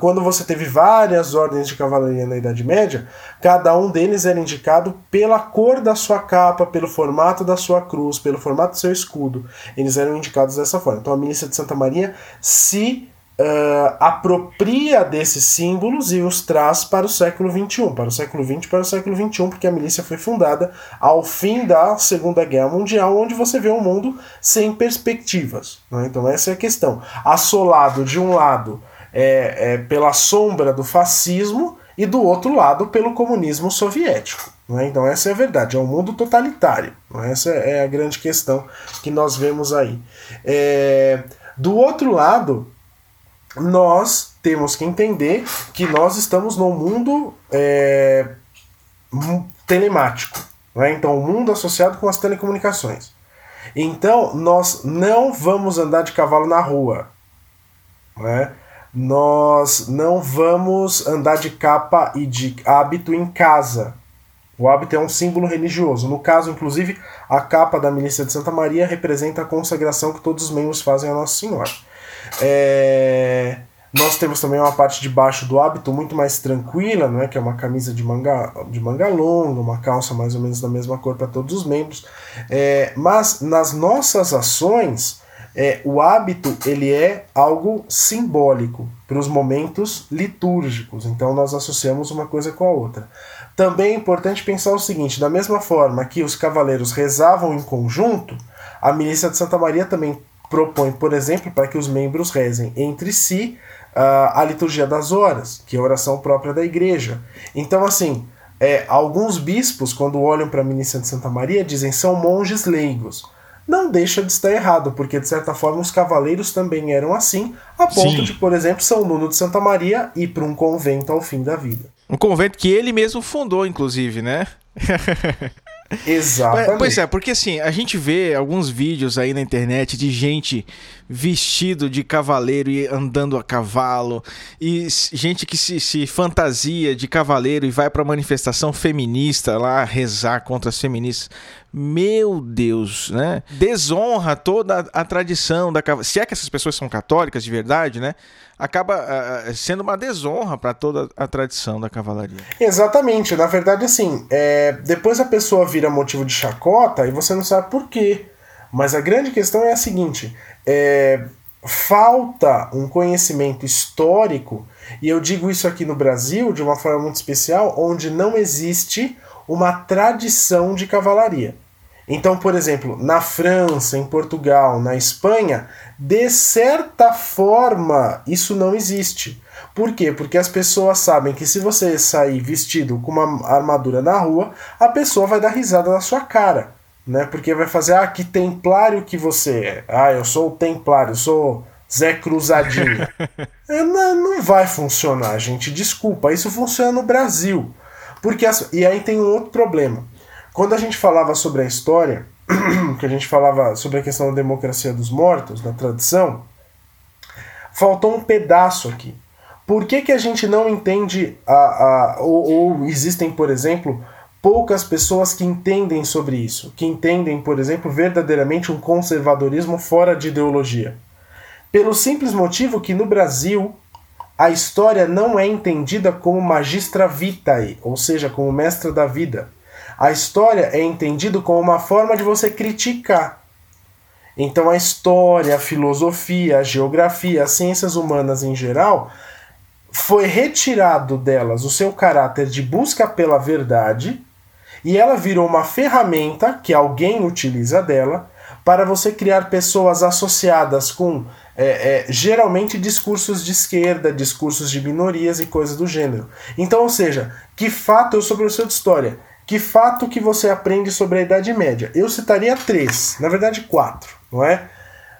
quando você teve várias ordens de cavalaria na Idade Média, cada um deles era indicado pela cor da sua capa, pelo formato da sua cruz, pelo formato do seu escudo. Eles eram indicados dessa forma. Então a milícia de Santa Maria se uh, apropria desses símbolos e os traz para o século XXI, para o século XX, para o século XXI, porque a milícia foi fundada ao fim da Segunda Guerra Mundial, onde você vê um mundo sem perspectivas. Né? Então essa é a questão. Assolado de um lado é, é, pela sombra do fascismo e do outro lado pelo comunismo soviético. É? Então essa é a verdade, é um mundo totalitário. É? Essa é a grande questão que nós vemos aí. É... Do outro lado, nós temos que entender que nós estamos num mundo é, telemático. Né? Então, o um mundo associado com as telecomunicações. Então, nós não vamos andar de cavalo na rua. Né? Nós não vamos andar de capa e de hábito em casa. O hábito é um símbolo religioso. No caso, inclusive, a capa da milícia de Santa Maria representa a consagração que todos os membros fazem a Nossa Senhora. É... Nós temos também uma parte de baixo do hábito muito mais tranquila, né, que é uma camisa de manga, de manga longa, uma calça mais ou menos da mesma cor para todos os membros. É, mas nas nossas ações, é, o hábito ele é algo simbólico para os momentos litúrgicos. Então nós associamos uma coisa com a outra. Também é importante pensar o seguinte: da mesma forma que os cavaleiros rezavam em conjunto, a milícia de Santa Maria também propõe, por exemplo, para que os membros rezem entre si uh, a liturgia das horas, que é a oração própria da igreja. Então, assim, é, alguns bispos, quando olham para a ministra de Santa Maria, dizem são monges leigos. não deixa de estar errado, porque de certa forma os cavaleiros também eram assim, a ponto Sim. de, por exemplo, São Nuno de Santa Maria ir para um convento ao fim da vida. Um convento que ele mesmo fundou, inclusive, né? Exatamente. Pois é, porque assim, a gente vê alguns vídeos aí na internet de gente vestido de cavaleiro e andando a cavalo, e gente que se, se fantasia de cavaleiro e vai pra manifestação feminista lá rezar contra as feministas. Meu Deus, né? Desonra toda a, a tradição da Se é que essas pessoas são católicas de verdade, né? acaba uh, sendo uma desonra para toda a tradição da cavalaria. Exatamente. Na verdade, assim, é, depois a pessoa vira motivo de chacota e você não sabe por quê. Mas a grande questão é a seguinte: é, falta um conhecimento histórico, e eu digo isso aqui no Brasil de uma forma muito especial, onde não existe uma tradição de cavalaria. Então, por exemplo, na França, em Portugal, na Espanha, de certa forma isso não existe. Por quê? Porque as pessoas sabem que se você sair vestido com uma armadura na rua, a pessoa vai dar risada na sua cara. Né? Porque vai fazer, ah, que templário que você é. Ah, eu sou o templário, eu sou Zé Cruzadinho. É, não, não vai funcionar, gente. Desculpa, isso funciona no Brasil. Porque as... E aí tem um outro problema. Quando a gente falava sobre a história, que a gente falava sobre a questão da democracia dos mortos, da tradição, faltou um pedaço aqui. Por que, que a gente não entende, a, a, ou, ou existem, por exemplo, poucas pessoas que entendem sobre isso, que entendem, por exemplo, verdadeiramente um conservadorismo fora de ideologia? Pelo simples motivo que no Brasil a história não é entendida como magistra vitae, ou seja, como mestra da vida. A história é entendido como uma forma de você criticar. Então a história, a filosofia, a geografia, as ciências humanas em geral, foi retirado delas o seu caráter de busca pela verdade e ela virou uma ferramenta que alguém utiliza dela para você criar pessoas associadas com é, é, geralmente discursos de esquerda, discursos de minorias e coisas do gênero. Então, ou seja, que fato eu sou professor de história? Que fato que você aprende sobre a Idade Média? Eu citaria três, na verdade quatro, não é?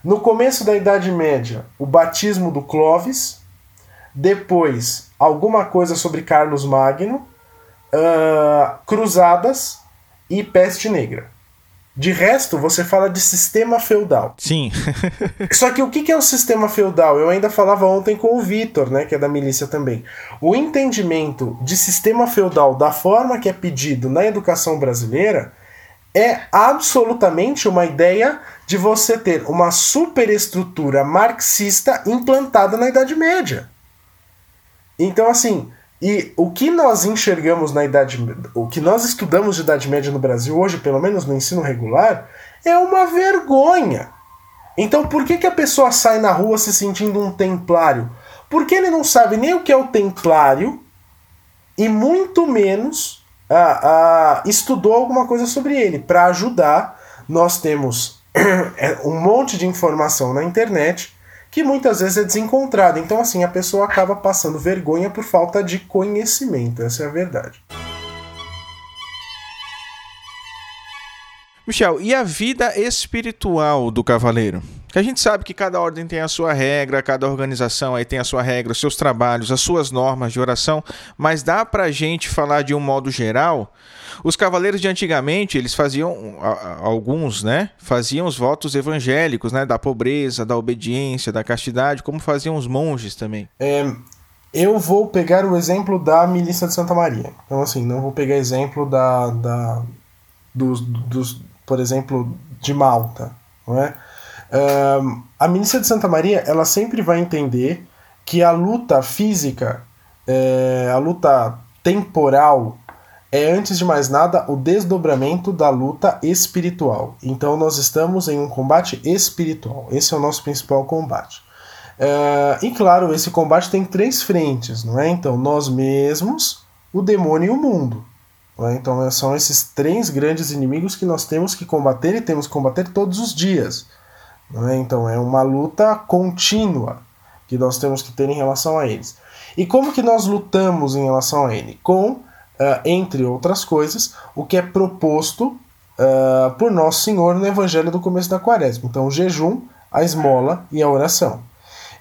No começo da Idade Média, o batismo do Clovis, depois alguma coisa sobre Carlos Magno, uh, cruzadas e peste negra. De resto, você fala de sistema feudal. Sim. Só que o que é o sistema feudal? Eu ainda falava ontem com o Vitor, né, que é da milícia também. O entendimento de sistema feudal da forma que é pedido na educação brasileira é absolutamente uma ideia de você ter uma superestrutura marxista implantada na Idade Média. Então, assim, e o que nós enxergamos na idade, o que nós estudamos de idade média no Brasil hoje, pelo menos no ensino regular, é uma vergonha. Então, por que, que a pessoa sai na rua se sentindo um templário? Porque ele não sabe nem o que é o templário e muito menos estudou alguma coisa sobre ele. Para ajudar, nós temos é, um monte de informação na internet que muitas vezes é desencontrado. Então, assim, a pessoa acaba passando vergonha por falta de conhecimento. Essa é a verdade. Michel, e a vida espiritual do cavaleiro? Que a gente sabe que cada ordem tem a sua regra, cada organização aí tem a sua regra, os seus trabalhos, as suas normas de oração, mas dá pra gente falar de um modo geral os cavaleiros de antigamente, eles faziam, alguns, né? Faziam os votos evangélicos, né? Da pobreza, da obediência, da castidade, como faziam os monges também. É, eu vou pegar o exemplo da milícia de Santa Maria. Então, assim, não vou pegar exemplo da, da dos, dos, por exemplo, de Malta, não é? A milícia de Santa Maria, ela sempre vai entender que a luta física, é, a luta temporal é, antes de mais nada, o desdobramento da luta espiritual. Então, nós estamos em um combate espiritual. Esse é o nosso principal combate. É, e claro, esse combate tem três frentes, não é? Então, nós mesmos, o demônio e o mundo. É? Então, são esses três grandes inimigos que nós temos que combater e temos que combater todos os dias. Não é? Então, é uma luta contínua que nós temos que ter em relação a eles. E como que nós lutamos em relação a ele? Com uh, entre outras coisas, o que é proposto uh, por Nosso Senhor no Evangelho do começo da quaresma. Então, o jejum, a esmola e a oração.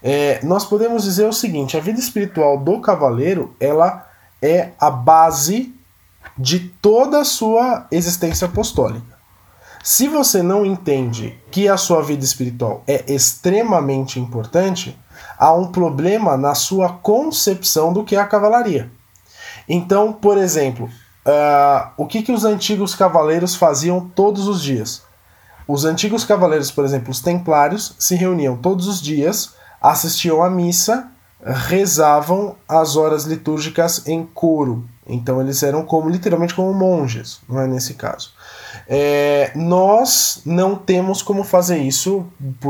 É, nós podemos dizer o seguinte: a vida espiritual do cavaleiro ela é a base de toda a sua existência apostólica. Se você não entende que a sua vida espiritual é extremamente importante, há um problema na sua concepção do que é a cavalaria. Então, por exemplo, uh, o que, que os antigos cavaleiros faziam todos os dias? Os antigos cavaleiros, por exemplo, os templários, se reuniam todos os dias, assistiam à missa, rezavam as horas litúrgicas em coro. Então eles eram como literalmente como monges, não é nesse caso. É, nós não temos como fazer isso,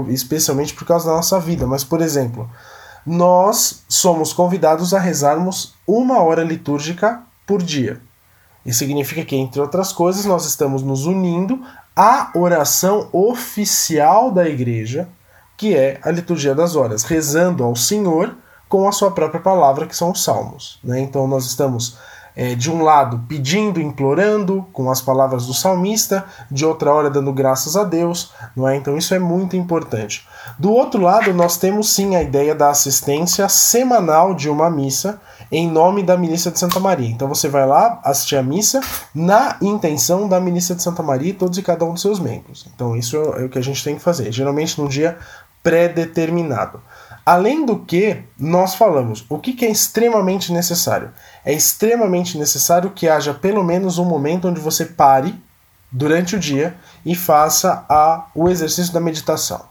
especialmente por causa da nossa vida, mas, por exemplo, nós somos convidados a rezarmos uma hora litúrgica por dia. Isso significa que, entre outras coisas, nós estamos nos unindo à oração oficial da igreja, que é a liturgia das horas, rezando ao Senhor com a sua própria palavra, que são os salmos. Né? Então, nós estamos é, de um lado pedindo, implorando, com as palavras do salmista, de outra hora dando graças a Deus, não é? Então isso é muito importante. Do outro lado, nós temos sim a ideia da assistência semanal de uma missa em nome da Milícia de Santa Maria. Então você vai lá assistir a missa na intenção da Milícia de Santa Maria e todos e cada um dos seus membros. Então isso é o que a gente tem que fazer, geralmente num dia pré-determinado. Além do que, nós falamos, o que, que é extremamente necessário? É extremamente necessário que haja pelo menos um momento onde você pare durante o dia e faça a, o exercício da meditação.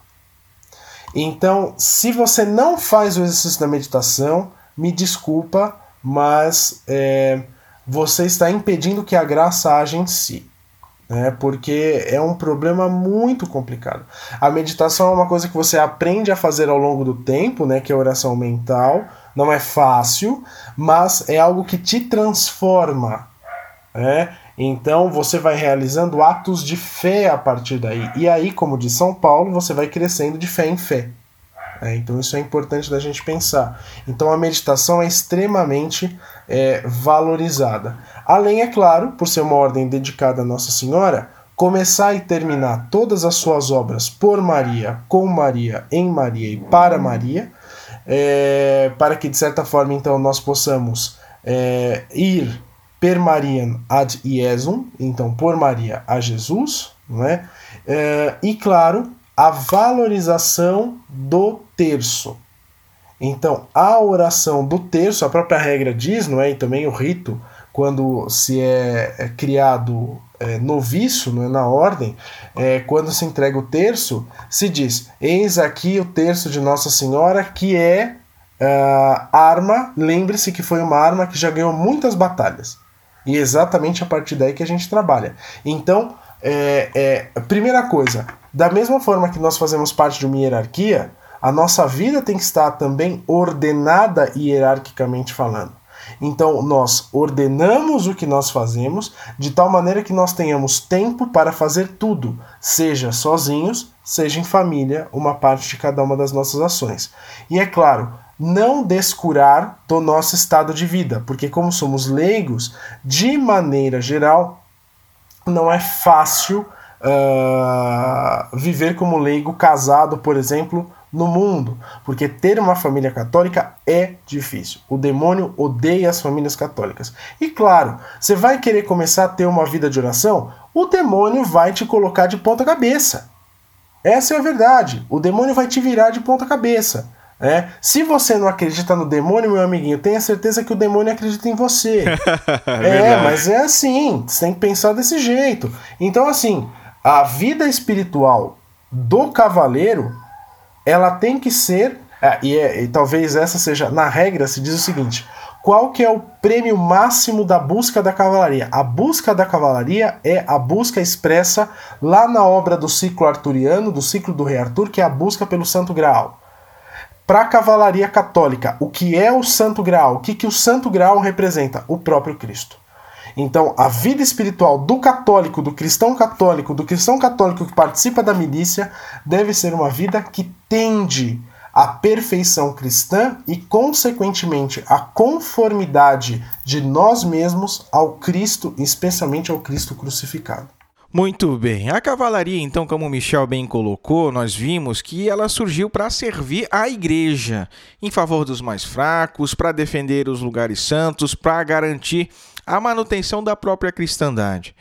Então, se você não faz o exercício da meditação, me desculpa, mas é, você está impedindo que a graça haja em si né? Porque é um problema muito complicado. A meditação é uma coisa que você aprende a fazer ao longo do tempo, né? Que é oração mental. Não é fácil, mas é algo que te transforma, né? Então você vai realizando atos de fé a partir daí. E aí, como diz São Paulo, você vai crescendo de fé em fé. É, então isso é importante da gente pensar. Então a meditação é extremamente é, valorizada. Além, é claro, por ser uma ordem dedicada a Nossa Senhora, começar e terminar todas as suas obras por Maria, com Maria, em Maria e para Maria, é, para que de certa forma então nós possamos é, ir per Mariam ad Iesum, então por Maria a Jesus, não é? é e claro, a valorização do terço. Então, a oração do terço, a própria regra diz, não é? E também o rito, quando se é, é criado é, noviço é, na ordem, é, quando se entrega o terço, se diz: Eis aqui o terço de Nossa Senhora, que é uh, arma, lembre-se que foi uma arma que já ganhou muitas batalhas. E é exatamente a partir daí que a gente trabalha. Então, é, é, primeira coisa, da mesma forma que nós fazemos parte de uma hierarquia, a nossa vida tem que estar também ordenada hierarquicamente falando. Então, nós ordenamos o que nós fazemos de tal maneira que nós tenhamos tempo para fazer tudo, seja sozinhos, seja em família, uma parte de cada uma das nossas ações. E é claro, não descurar do nosso estado de vida, porque, como somos leigos, de maneira geral, não é fácil uh, viver como leigo casado, por exemplo, no mundo, porque ter uma família católica é difícil. O demônio odeia as famílias católicas. E claro, você vai querer começar a ter uma vida de oração, o demônio vai te colocar de ponta cabeça. Essa é a verdade. O demônio vai te virar de ponta cabeça. É. Se você não acredita no demônio, meu amiguinho, tenha certeza que o demônio acredita em você. é, mas é assim. Você tem que pensar desse jeito. Então, assim, a vida espiritual do cavaleiro ela tem que ser, é, e, é, e, talvez essa seja, na regra se diz o seguinte, qual que é o prêmio máximo da busca da cavalaria? A busca da cavalaria é a busca expressa lá na obra do ciclo arturiano, do ciclo do rei Arthur, que é a busca pelo Santo Graal. Para a cavalaria católica, o que é o Santo Graal? O que, que o Santo Graal representa? O próprio Cristo. Então, a vida espiritual do católico, do cristão católico, do cristão católico que participa da milícia, deve ser uma vida que tende à perfeição cristã e, consequentemente, à conformidade de nós mesmos ao Cristo, especialmente ao Cristo crucificado. Muito bem. A cavalaria, então, como o Michel bem colocou, nós vimos que ela surgiu para servir a igreja, em favor dos mais fracos, para defender os lugares santos, para garantir a manutenção da própria cristandade.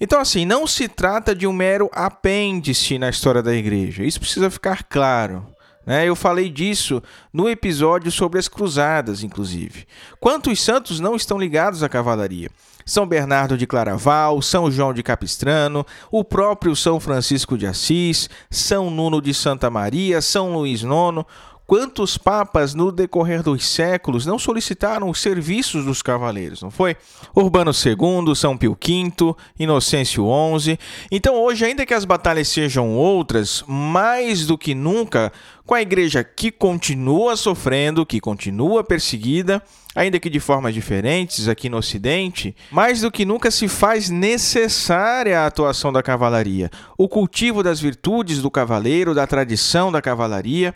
Então, assim, não se trata de um mero apêndice na história da igreja. Isso precisa ficar claro. Né? Eu falei disso no episódio sobre as cruzadas, inclusive. Quantos santos não estão ligados à cavalaria? São Bernardo de Claraval, São João de Capistrano, o próprio São Francisco de Assis, São Nuno de Santa Maria, São Luís IX. Quantos papas no decorrer dos séculos não solicitaram os serviços dos cavaleiros, não foi? Urbano II, São Pio V, Inocêncio XI. Então, hoje, ainda que as batalhas sejam outras, mais do que nunca, com a igreja que continua sofrendo, que continua perseguida, ainda que de formas diferentes aqui no Ocidente, mais do que nunca se faz necessária a atuação da cavalaria, o cultivo das virtudes do cavaleiro, da tradição da cavalaria.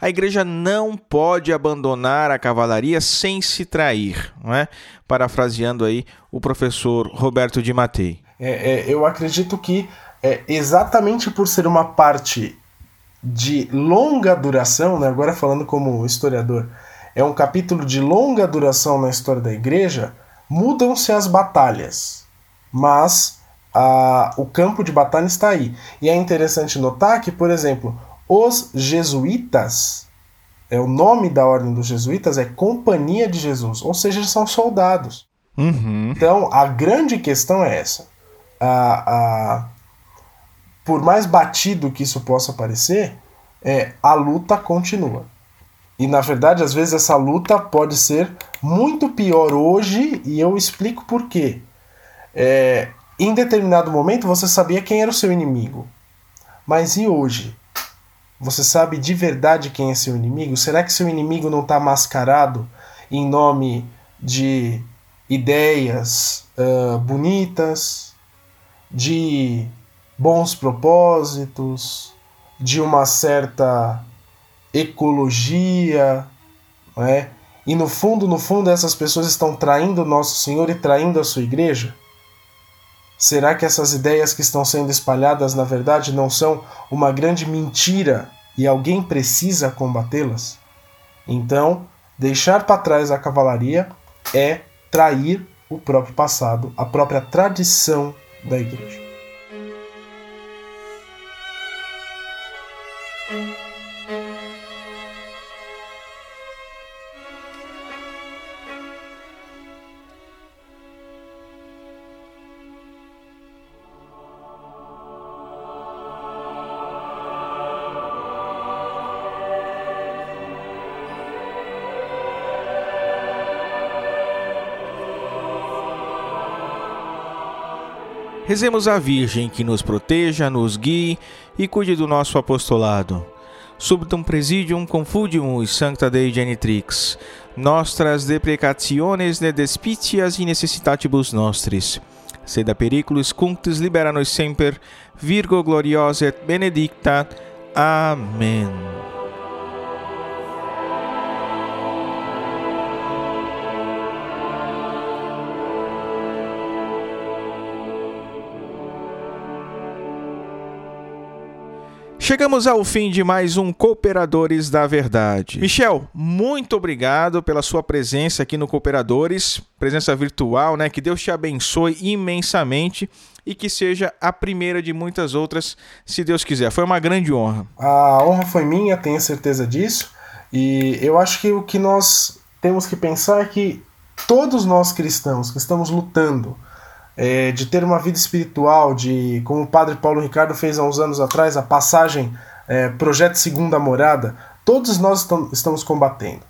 A igreja não pode abandonar a cavalaria sem se trair, não é? Parafraseando aí o professor Roberto de Matei. É, é, eu acredito que é, exatamente por ser uma parte de longa duração, né? agora falando como historiador, é um capítulo de longa duração na história da igreja, mudam-se as batalhas, mas a, o campo de batalha está aí. E é interessante notar que, por exemplo, os jesuítas, é o nome da ordem dos jesuítas é Companhia de Jesus, ou seja, são soldados. Uhum. Então, a grande questão é essa. A, a, por mais batido que isso possa parecer, é, a luta continua. E na verdade, às vezes essa luta pode ser muito pior hoje, e eu explico por quê. É, em determinado momento você sabia quem era o seu inimigo. Mas e hoje? Você sabe de verdade quem é seu inimigo? Será que seu inimigo não está mascarado em nome de ideias uh, bonitas, de bons propósitos, de uma certa ecologia, não é? E no fundo, no fundo, essas pessoas estão traindo o nosso Senhor e traindo a sua igreja? Será que essas ideias que estão sendo espalhadas, na verdade, não são uma grande mentira e alguém precisa combatê-las? Então, deixar para trás a cavalaria é trair o próprio passado, a própria tradição da igreja. Rezemos a Virgem que nos proteja, nos guie e cuide do nosso apostolado. Subtum presidium confudimus sancta Dei genitrix, nostras deprecationes ne despitias e necessitatibus nostris. Sed periculus cunctis libera nos semper, Virgo gloriosa et benedicta. Amém. Chegamos ao fim de mais um Cooperadores da Verdade. Michel, muito obrigado pela sua presença aqui no Cooperadores, presença virtual, né? Que Deus te abençoe imensamente e que seja a primeira de muitas outras, se Deus quiser. Foi uma grande honra. A honra foi minha, tenho certeza disso. E eu acho que o que nós temos que pensar é que todos nós cristãos que estamos lutando é, de ter uma vida espiritual, de como o padre Paulo Ricardo fez há uns anos atrás, a passagem é, Projeto Segunda Morada, todos nós estamos combatendo.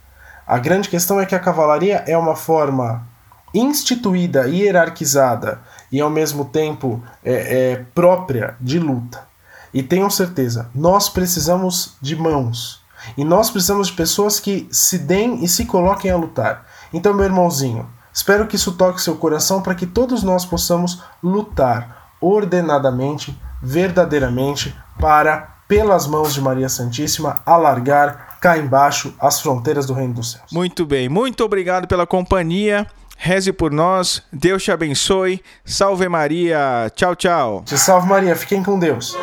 A grande questão é que a cavalaria é uma forma instituída, hierarquizada e ao mesmo tempo é, é, própria de luta. E tenham certeza, nós precisamos de mãos. E nós precisamos de pessoas que se deem e se coloquem a lutar. Então, meu irmãozinho, Espero que isso toque seu coração para que todos nós possamos lutar ordenadamente, verdadeiramente, para, pelas mãos de Maria Santíssima, alargar cá embaixo as fronteiras do Reino dos Céus. Muito bem, muito obrigado pela companhia. Reze por nós, Deus te abençoe. Salve Maria. Tchau, tchau. Te salve Maria, fiquem com Deus.